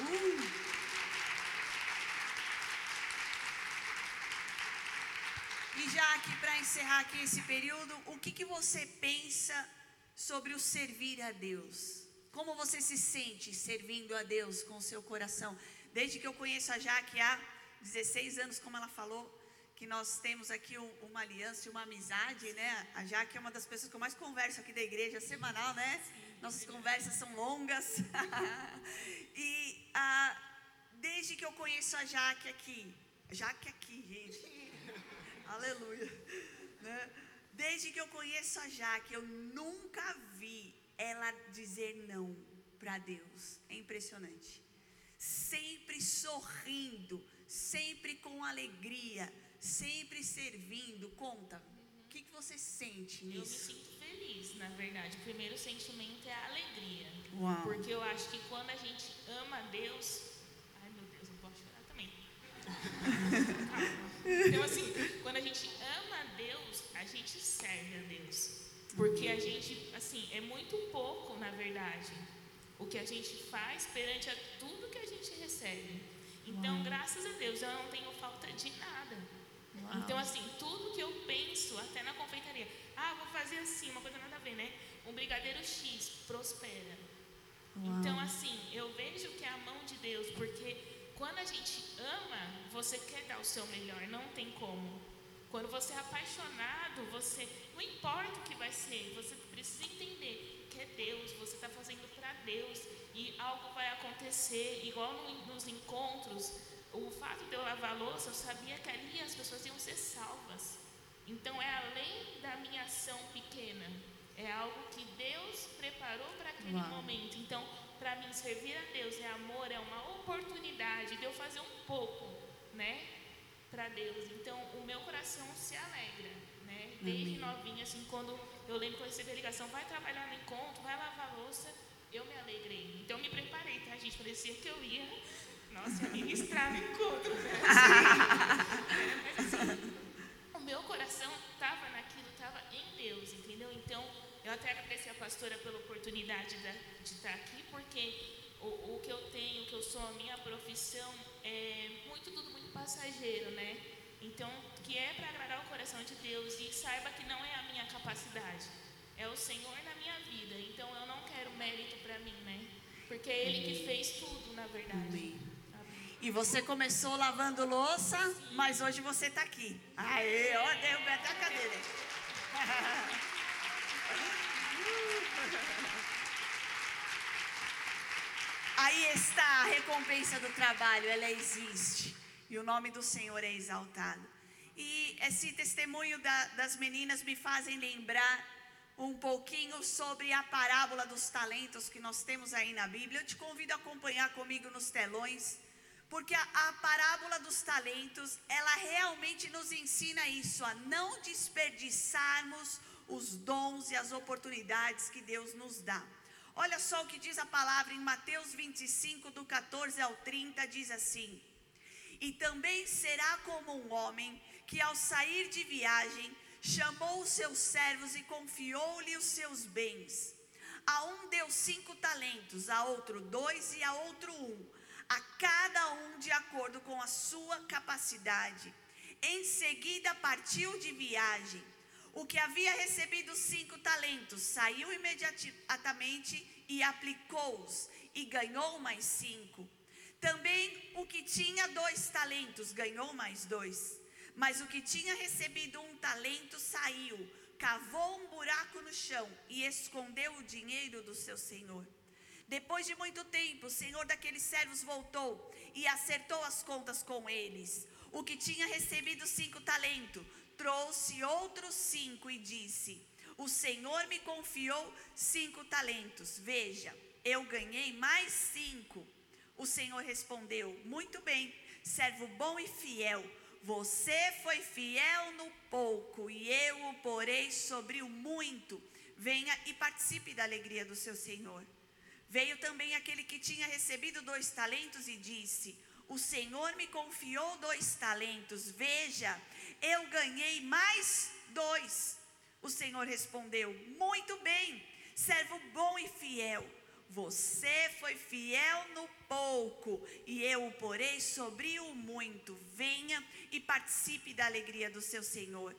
Uh. E já aqui para encerrar aqui esse período, o que, que você pensa sobre o servir a Deus? Como você se sente servindo a Deus com o seu coração? Desde que eu conheço a Jaque há 16 anos, como ela falou, que nós temos aqui um- uma aliança e uma amizade, né? A Jaque é uma das pessoas que eu mais converso aqui da igreja, semanal, né? Nossas conversas são longas. e ah, desde que eu conheço a Jaque aqui, Jaque aqui, gente. Aleluia. Né? desde que eu conheço a Jaque, eu nunca vi ela dizer não para Deus. É impressionante. Sempre sorrindo, sempre com alegria, sempre servindo. Conta, o que, que você sente Eu me nisso? sinto feliz, na verdade. O primeiro sentimento é a alegria. Uau. Porque eu acho que quando a gente ama a Deus. Ai meu Deus, não posso chorar também. então, assim, quando a gente ama a Deus, a gente serve a Deus. Porque a gente, assim, é muito pouco, na verdade, o que a gente faz perante a tudo que a gente recebe. Então, graças a Deus, eu não tenho falta de nada. Então, assim, tudo que eu penso, até na confeitaria, ah, vou fazer assim, uma coisa nada a ver, né? Um brigadeiro X prospera. Então, assim, eu vejo que é a mão de Deus, porque quando a gente ama, você quer dar o seu melhor, não tem como. Quando você é apaixonado, você. Não importa o que vai ser, você precisa entender que é Deus, você está fazendo para Deus e algo vai acontecer, igual no- nos encontros. O fato de eu lavar louça, eu sabia que ali as pessoas iam ser salvas. Então é além da minha ação pequena, é algo que Deus preparou para aquele Uau. momento. Então, para mim, servir a Deus é amor, é uma oportunidade de eu fazer um pouco, né, para Deus. Então, o meu coração se alegra, né? Desde novinha, assim, quando eu lembro que eu recebi a ligação, vai trabalhar no encontro, vai lavar louça, eu me alegrei. Então, eu me preparei, tá, gente? Parecia que eu ia, nossa, ia ministrar no encontro, né? Mas assim, o meu coração estava naquilo, estava em Deus, entendeu? Então, eu até agradecer a pastora pela oportunidade da- de estar aqui, porque o, o que eu tenho, o que eu sou, a minha profissão, é muito, tudo muito passageiro, né? Então, que é para agradar o coração de Deus e saiba que não é a minha capacidade, é o Senhor na minha vida. Então, eu não quero mérito para mim, né? Porque é Ele que fez tudo, na verdade. Amém. E você começou lavando louça, mas hoje você está aqui. Aê, ó, derrubei até a cadeira. Aí está a recompensa do trabalho, ela existe. E o nome do Senhor é exaltado. E esse testemunho da- das meninas me fazem lembrar um pouquinho sobre a parábola dos talentos que nós temos aí na Bíblia. Eu te convido a acompanhar comigo nos telões, porque a, a parábola dos talentos, ela realmente nos ensina isso, a não desperdiçarmos os dons e as oportunidades que Deus nos dá. Olha só o que diz a palavra em Mateus 25, do 14 ao 30, diz assim: E também será como um homem que, ao sair de viagem, chamou os seus servos e confiou-lhe os seus bens. A um deu cinco talentos, a outro dois e a outro um, a cada um de acordo com a sua capacidade. Em seguida partiu de viagem. O que havia recebido cinco talentos saiu imediatamente e aplicou-os, e ganhou mais cinco. Também o que tinha dois talentos ganhou mais dois. Mas o que tinha recebido um talento saiu, cavou um buraco no chão e escondeu o dinheiro do seu senhor. Depois de muito tempo, o senhor daqueles servos voltou e acertou as contas com eles. O que tinha recebido cinco talentos trouxe outros cinco e disse: O senhor me confiou cinco talentos. Veja, eu ganhei mais cinco. O senhor respondeu: Muito bem, servo bom e fiel. Você foi fiel no pouco e eu o porei sobre o muito. Venha e participe da alegria do seu senhor. Veio também aquele que tinha recebido dois talentos e disse: O Senhor me confiou dois talentos. Veja, eu ganhei mais dois. O Senhor respondeu: Muito bem, servo bom e fiel. Você foi fiel no pouco, e eu o porei sobre o muito. Venha e participe da alegria do seu Senhor.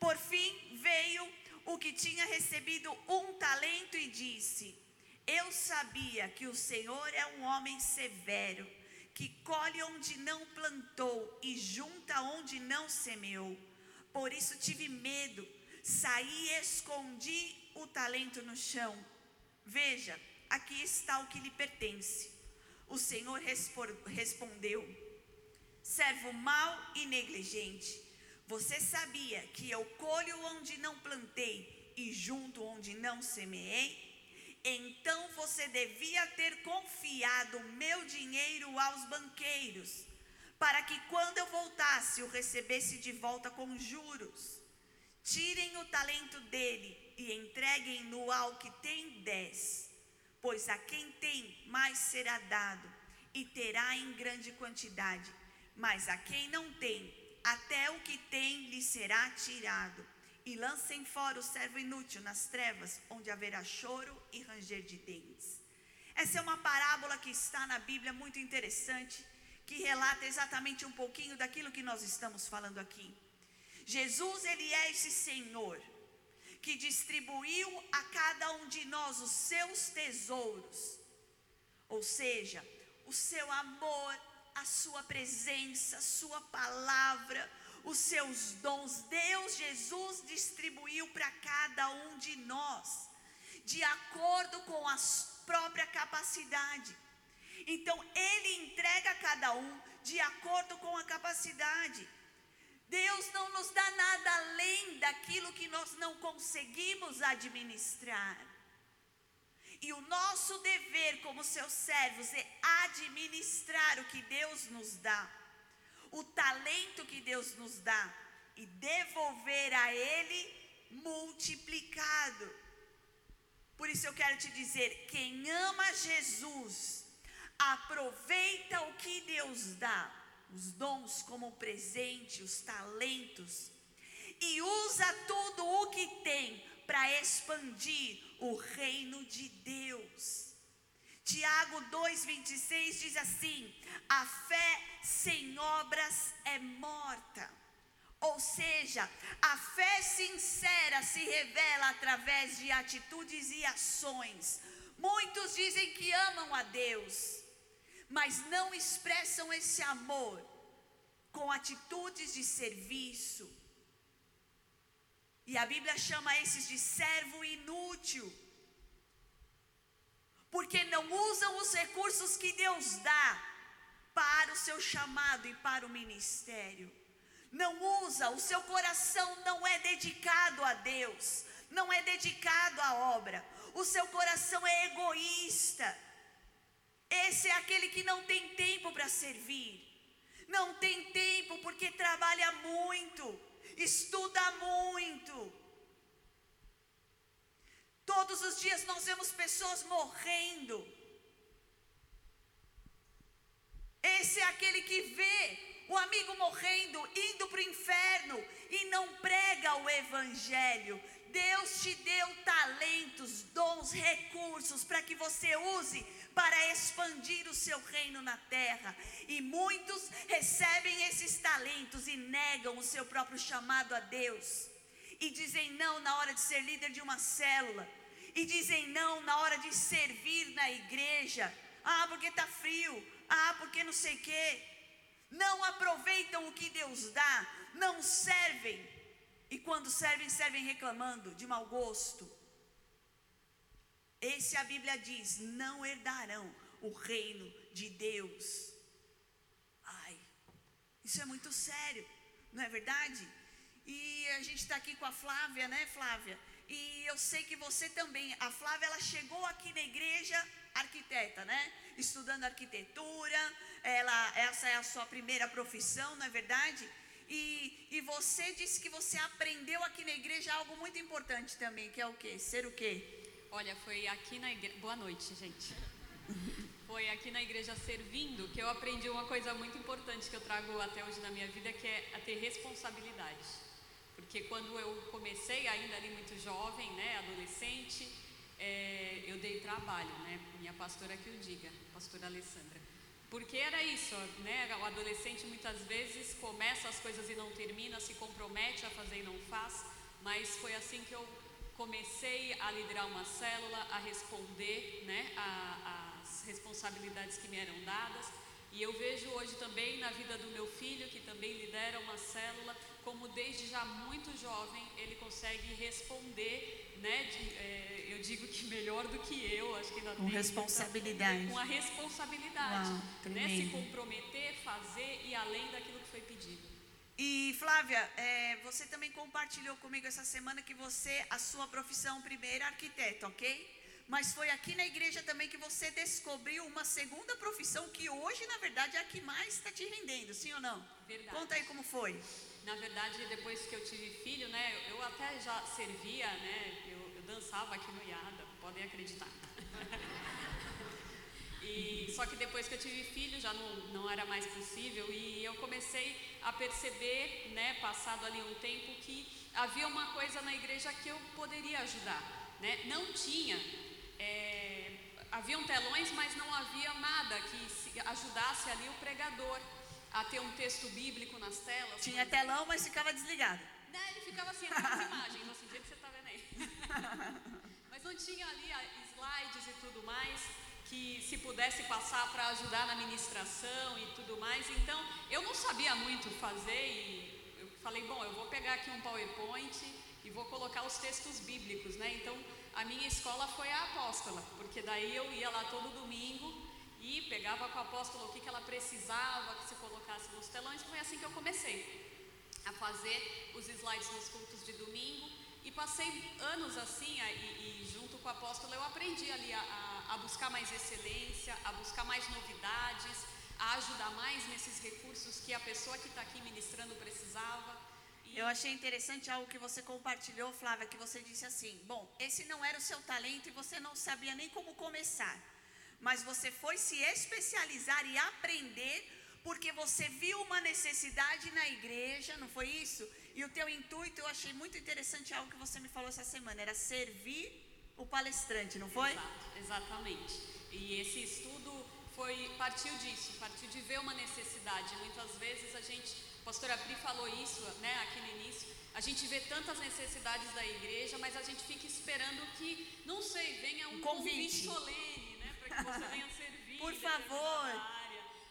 Por fim veio o que tinha recebido um talento e disse: Eu sabia que o Senhor é um homem severo, que colhe onde não plantou e junta onde não semeou. Por isso tive medo, saí e escondi o talento no chão. Veja, aqui está o que lhe pertence. O Senhor respondeu: Servo mau e negligente. Você sabia que eu colho onde não plantei e junto onde não semeei? Então você devia ter confiado meu dinheiro aos banqueiros, para que quando eu voltasse o recebesse de volta com juros. Tirem o talento dele e entreguem-no ao que tem dez, pois a quem tem mais será dado e terá em grande quantidade, mas a quem não tem, até o que tem lhe será tirado. E lancem fora o servo inútil nas trevas, onde haverá choro e ranger de dentes. Essa é uma parábola que está na Bíblia muito interessante, que relata exatamente um pouquinho daquilo que nós estamos falando aqui. Jesus, ele é esse Senhor que distribuiu a cada um de nós os seus tesouros, ou seja, o seu amor, a sua presença, a sua palavra, os seus dons. Deus, Jesus, distribuiu para cada um de nós, de acordo com a própria capacidade. Então, Ele entrega a cada um de acordo com a capacidade. Deus não nos dá nada além daquilo que nós não conseguimos administrar. E o nosso dever como seus servos é administrar o que Deus nos dá, o talento que Deus nos dá, e devolver a Ele multiplicado. Por isso eu quero te dizer: quem ama Jesus, aproveita o que Deus dá, os dons como presente, os talentos, e usa tudo o que tem para expandir o reino de Deus. Tiago 2,26 diz assim: a fé sem obras é morta. Ou seja, a fé sincera se revela através de atitudes e ações. Muitos dizem que amam a Deus, mas não expressam esse amor com atitudes de serviço. E a Bíblia chama esses de servo inútil, porque não usam os recursos que Deus dá para o seu chamado e para o ministério. Não usa, o seu coração não é dedicado a Deus, não é dedicado à obra. O seu coração é egoísta. Esse é aquele que não tem tempo para servir. Não tem tempo porque trabalha muito, estuda muito. Todos os dias nós vemos pessoas morrendo. Esse é aquele que vê o amigo morrendo, indo para o inferno e não prega o evangelho. Deus te deu talentos, dons, recursos para que você use para expandir o seu reino na terra. E muitos recebem esses talentos e negam o seu próprio chamado a Deus. E dizem não na hora de ser líder de uma célula. E dizem não na hora de servir na igreja. Ah, porque está frio. Ah, porque não sei o quê. Não aproveitam o que Deus dá. Não servem. E quando servem, servem reclamando de mau gosto. Esse a Bíblia diz: não herdarão o reino de Deus. Ai, isso é muito sério, não é verdade? E a gente está aqui com a Flávia, né, Flávia? E eu sei que você também. A Flávia, ela chegou aqui na igreja arquiteta, né? Estudando arquitetura. Ela, essa é a sua primeira profissão, não é verdade? E, e você disse que você aprendeu aqui na igreja algo muito importante também, que é o quê? Ser o quê? Olha, foi aqui na igreja. Boa noite, gente. Foi aqui na igreja servindo que eu aprendi uma coisa muito importante que eu trago até hoje na minha vida, que é a ter responsabilidade. Porque quando eu comecei, ainda ali muito jovem, né, adolescente, é, eu dei trabalho, né? Minha pastora que o diga, pastora Alessandra. Porque era isso, né? O adolescente muitas vezes começa as coisas e não termina, se compromete a fazer e não faz, mas foi assim que eu comecei a liderar uma célula, a responder, né, as responsabilidades que me eram dadas. E eu vejo hoje também na vida do meu filho, que também lidera uma célula, como desde já muito jovem ele consegue responder, né? De, é, eu digo que melhor do que eu, acho que ainda Com tem responsabilidade. com a responsabilidade, Uau, né? Se comprometer, fazer e além daquilo que foi pedido. E Flávia, é, você também compartilhou comigo essa semana que você, a sua profissão primeira arquiteto, ok? Mas foi aqui na igreja também que você descobriu uma segunda profissão que hoje, na verdade, é a que mais está te rendendo, sim ou não? Verdade. Conta aí como foi. Na verdade, depois que eu tive filho, né, eu até já servia, né, eu, eu dançava aqui no IADA, podem acreditar. e, só que depois que eu tive filho já não, não era mais possível e eu comecei a perceber, né, passado ali um tempo, que havia uma coisa na igreja que eu poderia ajudar. Né? Não tinha, é, haviam telões, mas não havia nada que ajudasse ali o pregador a ter um texto bíblico nas telas. Tinha telão, mas ficava desligado. Né, ele ficava assim, nas imagens, assim, do jeito que você está vendo aí. mas não tinha ali slides e tudo mais que se pudesse passar para ajudar na ministração e tudo mais. Então, eu não sabia muito fazer e eu falei, bom, eu vou pegar aqui um PowerPoint e vou colocar os textos bíblicos, né? Então, a minha escola foi a apóstola, porque daí eu ia lá todo domingo e pegava com a apóstola o que, que ela precisava que se colocasse nos telões. Foi assim que eu comecei a fazer os slides nos cultos de domingo e passei anos assim, e, e junto com a apóstola eu aprendi ali a, a, a buscar mais excelência, a buscar mais novidades, a ajudar mais nesses recursos que a pessoa que está aqui ministrando precisava. Eu achei interessante algo que você compartilhou, Flávia, que você disse assim: bom, esse não era o seu talento e você não sabia nem como começar mas você foi se especializar e aprender porque você viu uma necessidade na igreja, não foi isso? E o teu intuito, eu achei muito interessante algo que você me falou essa semana, era servir o palestrante, não foi? Exato, exatamente. E esse estudo foi partiu disso, partiu de ver uma necessidade. Muitas vezes a gente, a pastora Pri falou isso, né, aqui no início, a gente vê tantas necessidades da igreja, mas a gente fica esperando que, não sei, venha um, um convite. convite solene para que você venha servir. Por favor,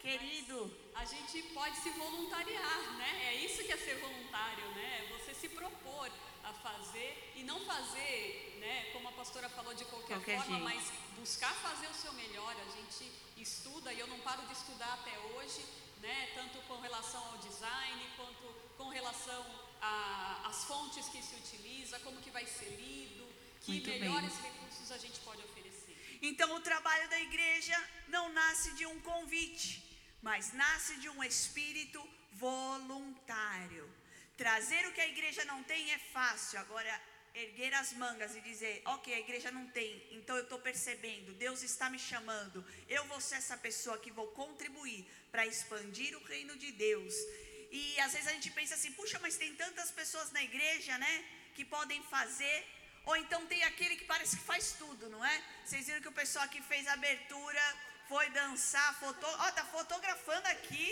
querido. Mas a gente pode se voluntariar, né? É isso que é ser voluntário, né? É você se propor a fazer e não fazer, né? Como a pastora falou de qualquer, qualquer forma, jeito. mas buscar fazer o seu melhor. A gente estuda e eu não paro de estudar até hoje, né? Tanto com relação ao design quanto com relação às fontes que se utiliza, como que vai ser lido, que Muito melhores bem. recursos a gente pode oferecer. Então, o trabalho da igreja não nasce de um convite, mas nasce de um espírito voluntário. Trazer o que a igreja não tem é fácil, agora erguer as mangas e dizer: Ok, a igreja não tem, então eu estou percebendo, Deus está me chamando, eu vou ser essa pessoa que vou contribuir para expandir o reino de Deus. E às vezes a gente pensa assim: puxa, mas tem tantas pessoas na igreja, né, que podem fazer ou então tem aquele que parece que faz tudo, não é? Vocês viram que o pessoal que fez a abertura foi dançar, foto, ó, tá fotografando aqui,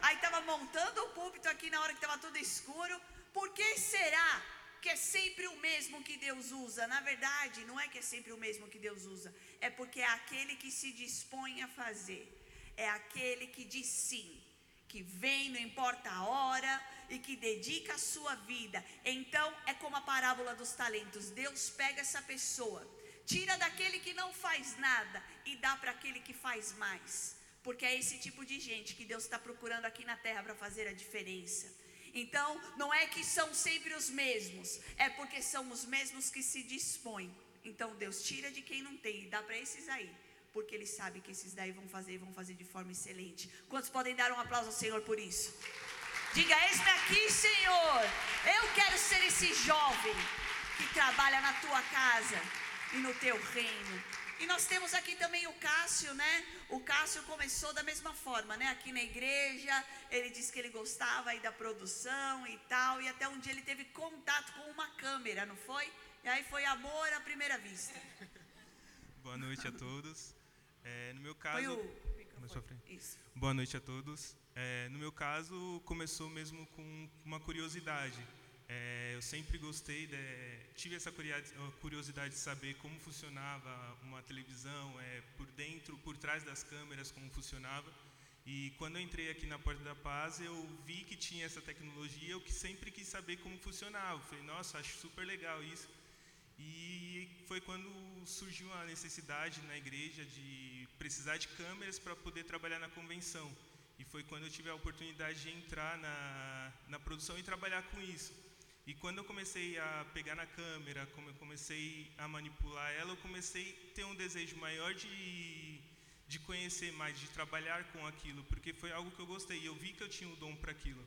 aí tava montando o púlpito aqui na hora que tava tudo escuro. Por que será que é sempre o mesmo que Deus usa? Na verdade, não é que é sempre o mesmo que Deus usa, é porque é aquele que se dispõe a fazer, é aquele que diz sim, que vem, não importa a hora, e que dedica a sua vida. Então, é como a parábola dos talentos: Deus pega essa pessoa, tira daquele que não faz nada e dá para aquele que faz mais. Porque é esse tipo de gente que Deus está procurando aqui na terra para fazer a diferença. Então, não é que são sempre os mesmos, é porque são os mesmos que se dispõem. Então, Deus tira de quem não tem e dá para esses aí, porque Ele sabe que esses daí vão fazer e vão fazer de forma excelente. Quantos podem dar um aplauso ao Senhor por isso? Diga: Eis-me aqui, Senhor. Eu quero ser esse jovem que trabalha na tua casa e no teu reino. E nós temos aqui também o Cássio, né? O Cássio começou da mesma forma, né? Aqui na igreja, ele disse que ele gostava aí da produção e tal, e até um dia ele teve contato com uma câmera, não foi? E aí foi amor à primeira vista. Boa noite a todos. É, no meu caso. Foi o... Isso. Boa noite a todos. É, no meu caso, começou mesmo com uma curiosidade. É, eu sempre gostei, de, tive essa curiosidade de saber como funcionava uma televisão, é, por dentro, por trás das câmeras, como funcionava. E quando eu entrei aqui na Porta da Paz, eu vi que tinha essa tecnologia, eu que sempre quis saber como funcionava. falei, nossa, acho super legal isso. E foi quando surgiu a necessidade na igreja de precisar de câmeras para poder trabalhar na convenção. E foi quando eu tive a oportunidade de entrar na, na produção e trabalhar com isso. E quando eu comecei a pegar na câmera, como eu comecei a manipular ela, eu comecei a ter um desejo maior de, de conhecer mais, de trabalhar com aquilo, porque foi algo que eu gostei. Eu vi que eu tinha o um dom para aquilo.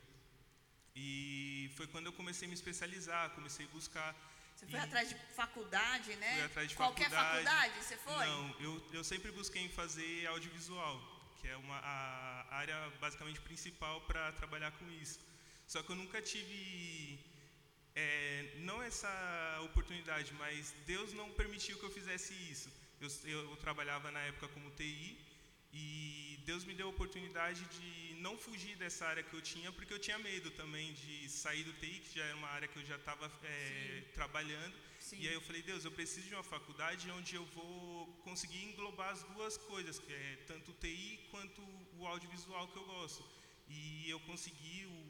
E foi quando eu comecei a me especializar, comecei a buscar. Você foi atrás de faculdade, né? Fui atrás de Qualquer faculdade. faculdade você foi? Não, eu, eu sempre busquei em fazer audiovisual, que é uma, a área basicamente principal para trabalhar com isso. Só que eu nunca tive, é, não essa oportunidade, mas Deus não permitiu que eu fizesse isso. Eu, eu trabalhava na época como TI e Deus me deu a oportunidade de não fugir dessa área que eu tinha, porque eu tinha medo também de sair do TI, que já era uma área que eu já estava é, trabalhando. Sim. E aí eu falei, Deus, eu preciso de uma faculdade onde eu vou conseguir englobar as duas coisas, que é tanto o TI quanto o audiovisual que eu gosto. E eu consegui, em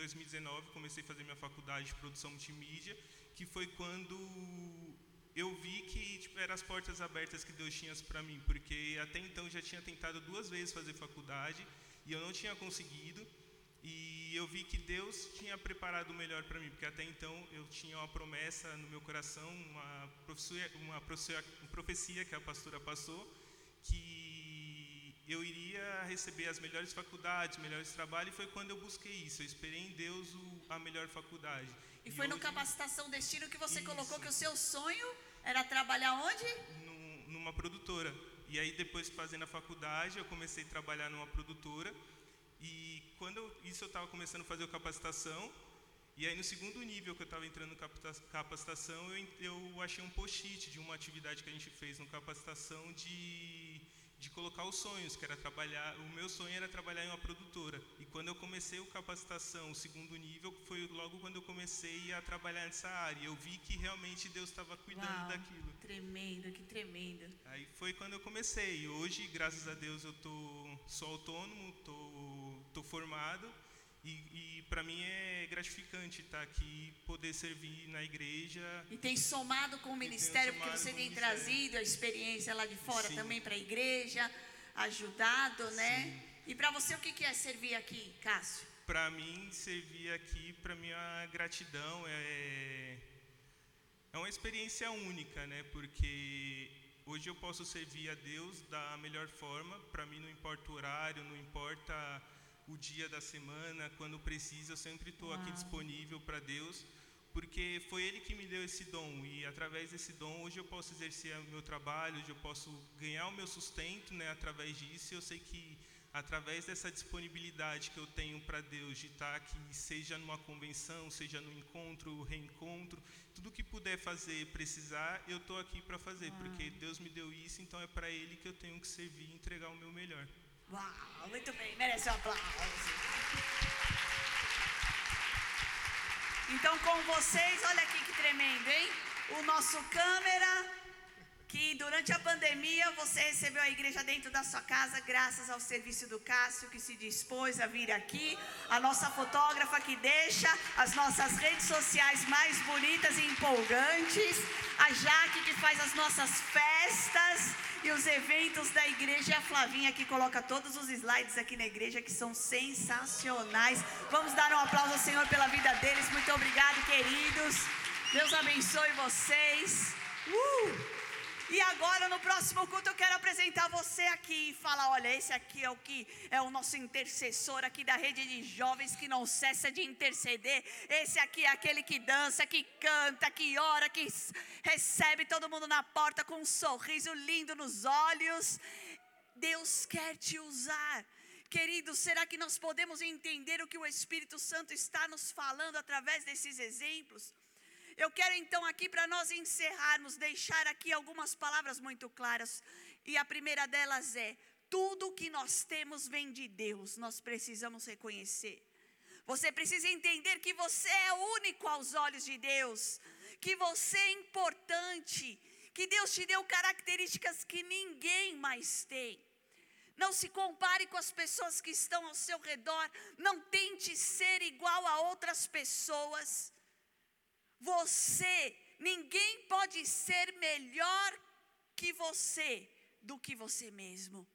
2019, comecei a fazer minha faculdade de produção multimídia, que foi quando eu vi que tipo, eram as portas abertas que Deus tinha para mim, porque até então já tinha tentado duas vezes fazer faculdade e eu não tinha conseguido. E eu vi que Deus tinha preparado o melhor para mim, porque até então eu tinha uma promessa no meu coração, uma profecia, uma profecia que a pastora passou, eu iria receber as melhores faculdades, melhores trabalhos, e foi quando eu busquei isso. Eu esperei em Deus o, a melhor faculdade. E, e foi hoje, no Capacitação Destino que você isso. colocou que o seu sonho era trabalhar onde? No, numa produtora. E aí depois fazendo a faculdade, eu comecei a trabalhar numa produtora. E quando eu, isso eu estava começando a fazer a capacitação, e aí no segundo nível que eu estava entrando na capacitação, eu, eu achei um post-it de uma atividade que a gente fez no capacitação de de colocar os sonhos, que era trabalhar, o meu sonho era trabalhar em uma produtora. E quando eu comecei o capacitação, o segundo nível, foi logo quando eu comecei a trabalhar nessa área. Eu vi que realmente Deus estava cuidando Uau, daquilo. Tremendo, que tremendo. Aí foi quando eu comecei. Hoje, graças a Deus, eu tô sou autônomo, tô tô formado e, e para mim é gratificante estar tá aqui, poder servir na igreja. E tem somado com o ministério, porque você tem trazido a experiência lá de fora Sim. também para a igreja, ajudado, né? Sim. E para você, o que é servir aqui, Cássio? Para mim, servir aqui, para mim, a gratidão é, é uma experiência única, né? Porque hoje eu posso servir a Deus da melhor forma. Para mim, não importa o horário, não importa o dia da semana, quando precisa, eu sempre estou aqui disponível para Deus, porque foi Ele que me deu esse dom e através desse dom hoje eu posso exercer o meu trabalho, hoje eu posso ganhar o meu sustento, né, através disso. Eu sei que através dessa disponibilidade que eu tenho para Deus de estar aqui, seja numa convenção, seja no encontro, reencontro, tudo que puder fazer, precisar, eu estou aqui para fazer, porque Deus me deu isso, então é para Ele que eu tenho que servir e entregar o meu melhor. Uau, muito bem, merece um aplauso. Então, com vocês, olha aqui que tremendo, hein? O nosso câmera, que durante a pandemia você recebeu a igreja dentro da sua casa, graças ao serviço do Cássio, que se dispôs a vir aqui. A nossa fotógrafa que deixa as nossas redes sociais mais bonitas e empolgantes. A Jaque que faz as nossas festas e os eventos da igreja. E a Flavinha que coloca todos os slides aqui na igreja que são sensacionais. Vamos dar um aplauso ao Senhor pela vida deles. Muito obrigado, queridos. Deus abençoe vocês. Uh! E agora, no próximo culto, eu quero apresentar você aqui e falar: olha, esse aqui é o que é o nosso intercessor aqui da rede de jovens que não cessa de interceder. Esse aqui é aquele que dança, que canta, que ora, que recebe todo mundo na porta com um sorriso lindo nos olhos. Deus quer te usar. Queridos, será que nós podemos entender o que o Espírito Santo está nos falando através desses exemplos? Eu quero então aqui para nós encerrarmos, deixar aqui algumas palavras muito claras. E a primeira delas é: tudo que nós temos vem de Deus, nós precisamos reconhecer. Você precisa entender que você é único aos olhos de Deus, que você é importante, que Deus te deu características que ninguém mais tem. Não se compare com as pessoas que estão ao seu redor, não tente ser igual a outras pessoas. Você, ninguém pode ser melhor que você do que você mesmo.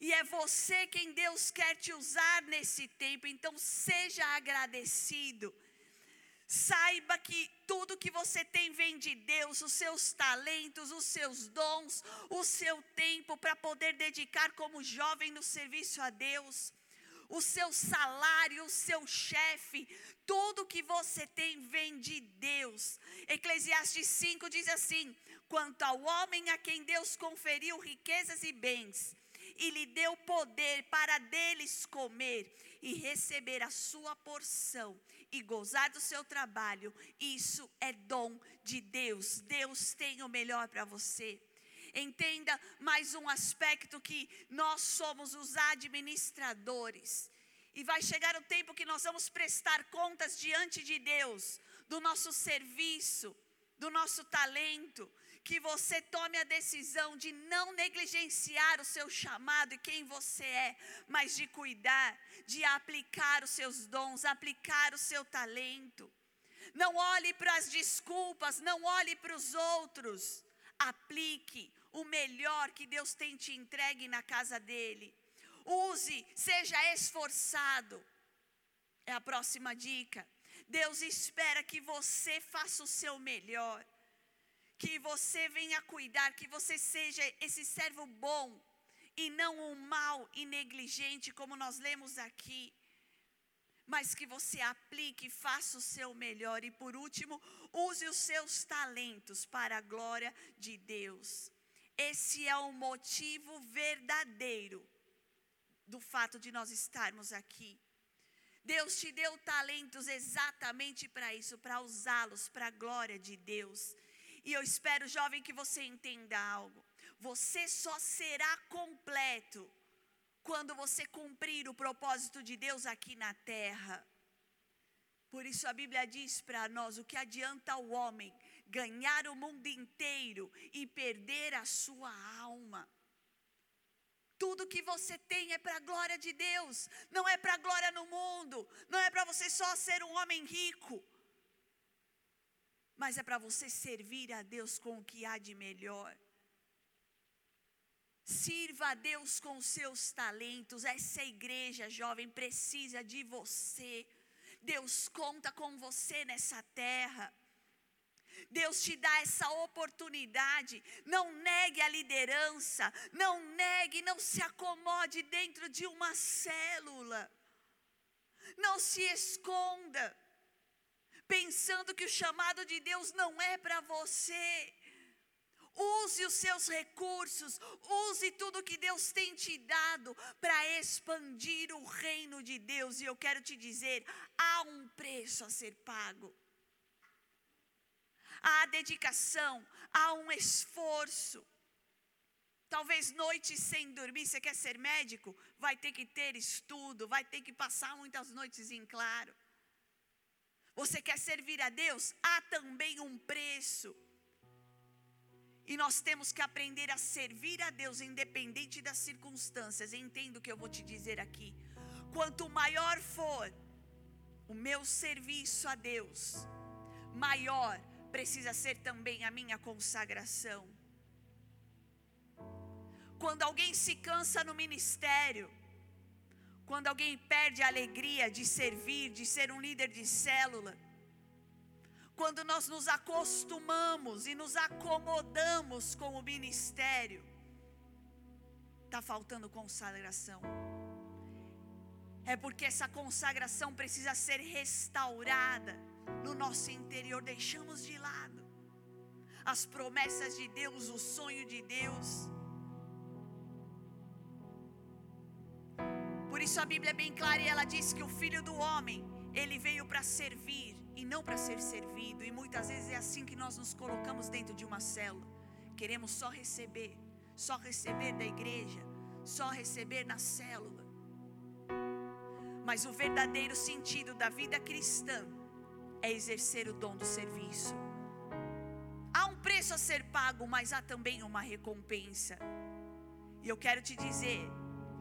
E é você quem Deus quer te usar nesse tempo, então seja agradecido. Saiba que tudo que você tem vem de Deus, os seus talentos, os seus dons, o seu tempo para poder dedicar como jovem no serviço a Deus o seu salário, o seu chefe, tudo que você tem vem de Deus. Eclesiastes 5 diz assim: quanto ao homem a quem Deus conferiu riquezas e bens, e lhe deu poder para deles comer e receber a sua porção e gozar do seu trabalho, isso é dom de Deus. Deus tem o melhor para você. Entenda mais um aspecto que nós somos os administradores. E vai chegar o tempo que nós vamos prestar contas diante de Deus do nosso serviço, do nosso talento, que você tome a decisão de não negligenciar o seu chamado e quem você é, mas de cuidar, de aplicar os seus dons, aplicar o seu talento. Não olhe para as desculpas, não olhe para os outros. Aplique o melhor que Deus tem te entregue na casa dele. Use, seja esforçado. É a próxima dica. Deus espera que você faça o seu melhor que você venha cuidar, que você seja esse servo bom e não um mau e negligente, como nós lemos aqui. Mas que você aplique, faça o seu melhor e, por último, use os seus talentos para a glória de Deus. Esse é o motivo verdadeiro do fato de nós estarmos aqui. Deus te deu talentos exatamente para isso, para usá-los para a glória de Deus. E eu espero, jovem, que você entenda algo. Você só será completo quando você cumprir o propósito de Deus aqui na terra. Por isso a Bíblia diz para nós: o que adianta o homem ganhar o mundo inteiro e perder a sua alma? Tudo que você tem é para a glória de Deus, não é para a glória no mundo, não é para você só ser um homem rico mas é para você servir a Deus com o que há de melhor. Sirva a Deus com os seus talentos. Essa igreja jovem precisa de você. Deus conta com você nessa terra. Deus te dá essa oportunidade. Não negue a liderança. Não negue, não se acomode dentro de uma célula. Não se esconda pensando que o chamado de Deus não é para você. Use os seus recursos, use tudo que Deus tem te dado para expandir o reino de Deus. E eu quero te dizer: há um preço a ser pago. Há dedicação, há um esforço. Talvez noites sem dormir, você quer ser médico? Vai ter que ter estudo, vai ter que passar muitas noites em claro. Você quer servir a Deus? Há também um preço. E nós temos que aprender a servir a Deus, independente das circunstâncias. Entendo o que eu vou te dizer aqui. Quanto maior for o meu serviço a Deus, maior precisa ser também a minha consagração. Quando alguém se cansa no ministério, quando alguém perde a alegria de servir, de ser um líder de célula, quando nós nos acostumamos e nos acomodamos com o ministério, está faltando consagração. É porque essa consagração precisa ser restaurada no nosso interior, deixamos de lado as promessas de Deus, o sonho de Deus. Por isso a Bíblia é bem clara e ela diz que o filho do homem, ele veio para servir e não para ser servido. E muitas vezes é assim que nós nos colocamos dentro de uma célula. Queremos só receber, só receber da igreja, só receber na célula. Mas o verdadeiro sentido da vida cristã é exercer o dom do serviço. Há um preço a ser pago, mas há também uma recompensa. E eu quero te dizer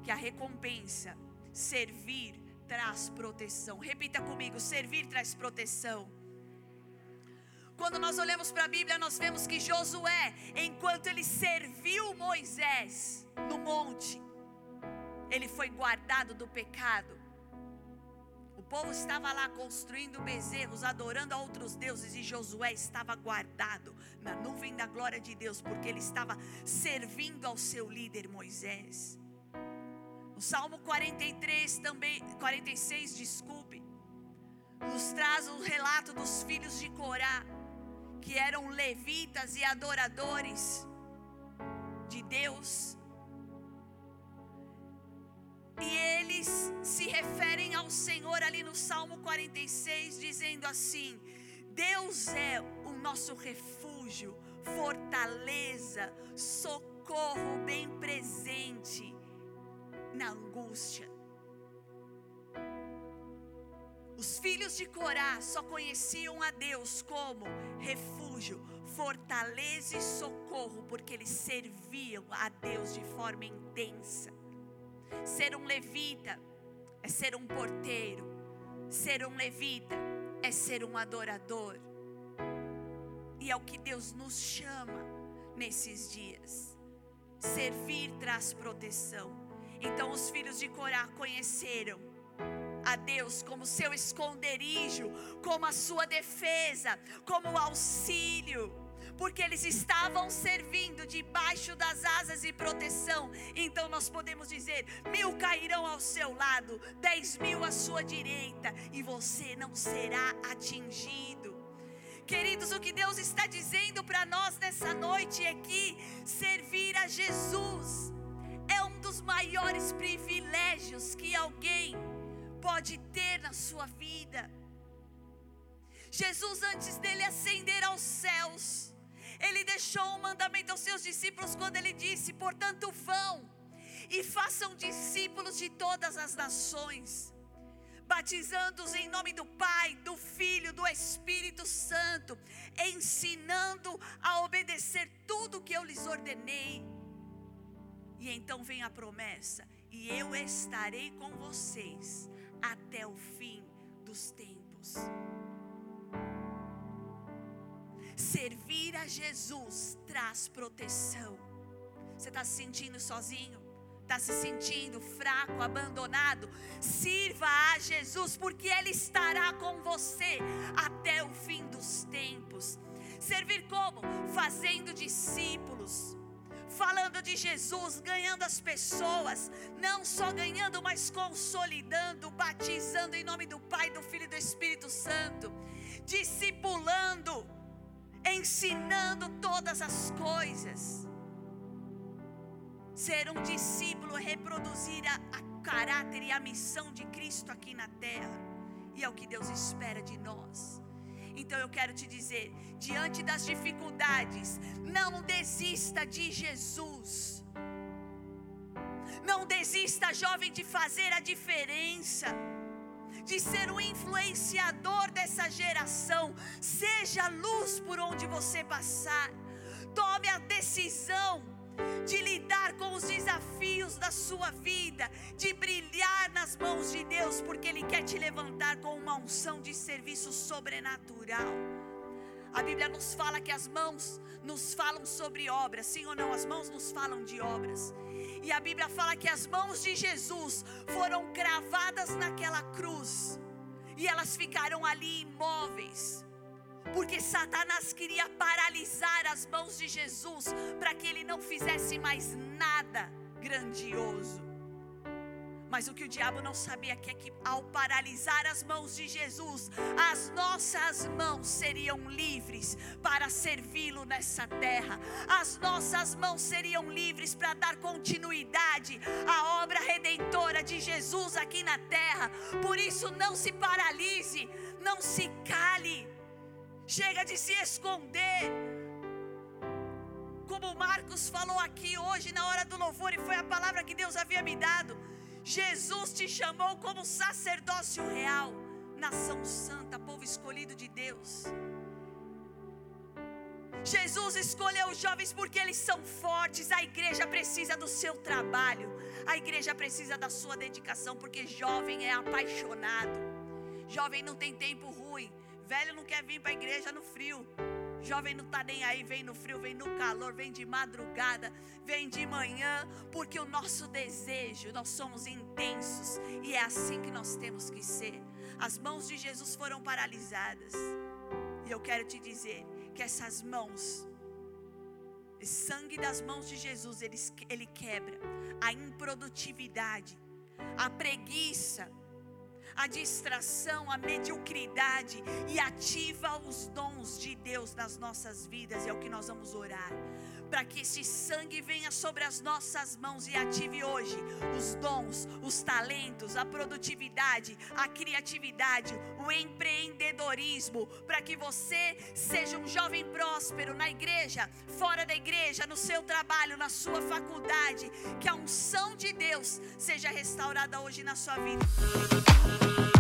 que a recompensa, servir, traz proteção. Repita comigo: servir traz proteção. Quando nós olhamos para a Bíblia, nós vemos que Josué, enquanto ele serviu Moisés no monte, ele foi guardado do pecado. Povo estava lá construindo bezerros, adorando a outros deuses, e Josué estava guardado na nuvem da glória de Deus, porque ele estava servindo ao seu líder Moisés. O Salmo 43 também, 46, desculpe, nos traz o um relato dos filhos de Corá, que eram levitas e adoradores de Deus. E eles se referem ao Senhor ali no Salmo 46, dizendo assim: Deus é o nosso refúgio, fortaleza, socorro bem presente na angústia. Os filhos de Corá só conheciam a Deus como refúgio, fortaleza e socorro, porque eles serviam a Deus de forma intensa. Ser um levita é ser um porteiro, ser um levita é ser um adorador. E é o que Deus nos chama nesses dias. Servir traz proteção. Então os filhos de Corá conheceram a Deus como seu esconderijo, como a sua defesa, como auxílio, porque eles estavam servindo debaixo das asas e proteção. Então nós podemos dizer: mil cairão ao seu lado, dez mil à sua direita, e você não será atingido. Queridos, o que Deus está dizendo para nós nessa noite é que servir a Jesus é um dos maiores privilégios que alguém pode ter na sua vida. Jesus, antes dele ascender aos céus, ele deixou um mandamento aos seus discípulos quando ele disse: Portanto, vão e façam discípulos de todas as nações, batizando-os em nome do Pai, do Filho, do Espírito Santo, ensinando a obedecer tudo que eu lhes ordenei. E então vem a promessa: e eu estarei com vocês até o fim dos tempos. Servir a Jesus traz proteção. Você está se sentindo sozinho? Está se sentindo fraco, abandonado? Sirva a Jesus, porque Ele estará com você até o fim dos tempos. Servir como? Fazendo discípulos falando de Jesus, ganhando as pessoas, não só ganhando, mas consolidando, batizando em nome do Pai, do Filho e do Espírito Santo, discipulando, ensinando todas as coisas. Ser um discípulo é reproduzir a, a caráter e a missão de Cristo aqui na terra, e é o que Deus espera de nós. Então eu quero te dizer, diante das dificuldades, não desista de Jesus. Não desista, jovem, de fazer a diferença, de ser um influenciador dessa geração. Seja luz por onde você passar. Tome a decisão de lidar com os desafios da sua vida, de brilhar nas mãos de Deus, porque Ele quer te levantar com uma unção de serviço sobrenatural. A Bíblia nos fala que as mãos nos falam sobre obras, sim ou não? As mãos nos falam de obras. E a Bíblia fala que as mãos de Jesus foram cravadas naquela cruz, e elas ficaram ali imóveis porque Satanás queria paralisar as mãos de Jesus para que ele não fizesse mais nada grandioso. Mas o que o diabo não sabia é que ao paralisar as mãos de Jesus, as nossas mãos seriam livres para servi-lo nessa terra. As nossas mãos seriam livres para dar continuidade à obra redentora de Jesus aqui na terra. Por isso não se paralise, não se cale. Chega de se esconder. Como Marcos falou aqui hoje na hora do louvor, e foi a palavra que Deus havia me dado. Jesus te chamou como sacerdócio real, nação santa, povo escolhido de Deus. Jesus escolheu os jovens porque eles são fortes. A igreja precisa do seu trabalho. A igreja precisa da sua dedicação, porque jovem é apaixonado. Jovem não tem tempo ruim. Velho não quer vir para a igreja no frio. Jovem não está nem aí, vem no frio, vem no calor, vem de madrugada, vem de manhã, porque o nosso desejo, nós somos intensos e é assim que nós temos que ser. As mãos de Jesus foram paralisadas, e eu quero te dizer que essas mãos, o sangue das mãos de Jesus, ele, ele quebra a improdutividade, a preguiça, a distração, a mediocridade e ativa os dons de Deus nas nossas vidas. É o que nós vamos orar para que esse sangue venha sobre as nossas mãos e ative hoje os dons, os talentos, a produtividade, a criatividade, o empreendedorismo, para que você seja um jovem próspero na igreja, fora da igreja, no seu trabalho, na sua faculdade, que a unção de Deus seja restaurada hoje na sua vida.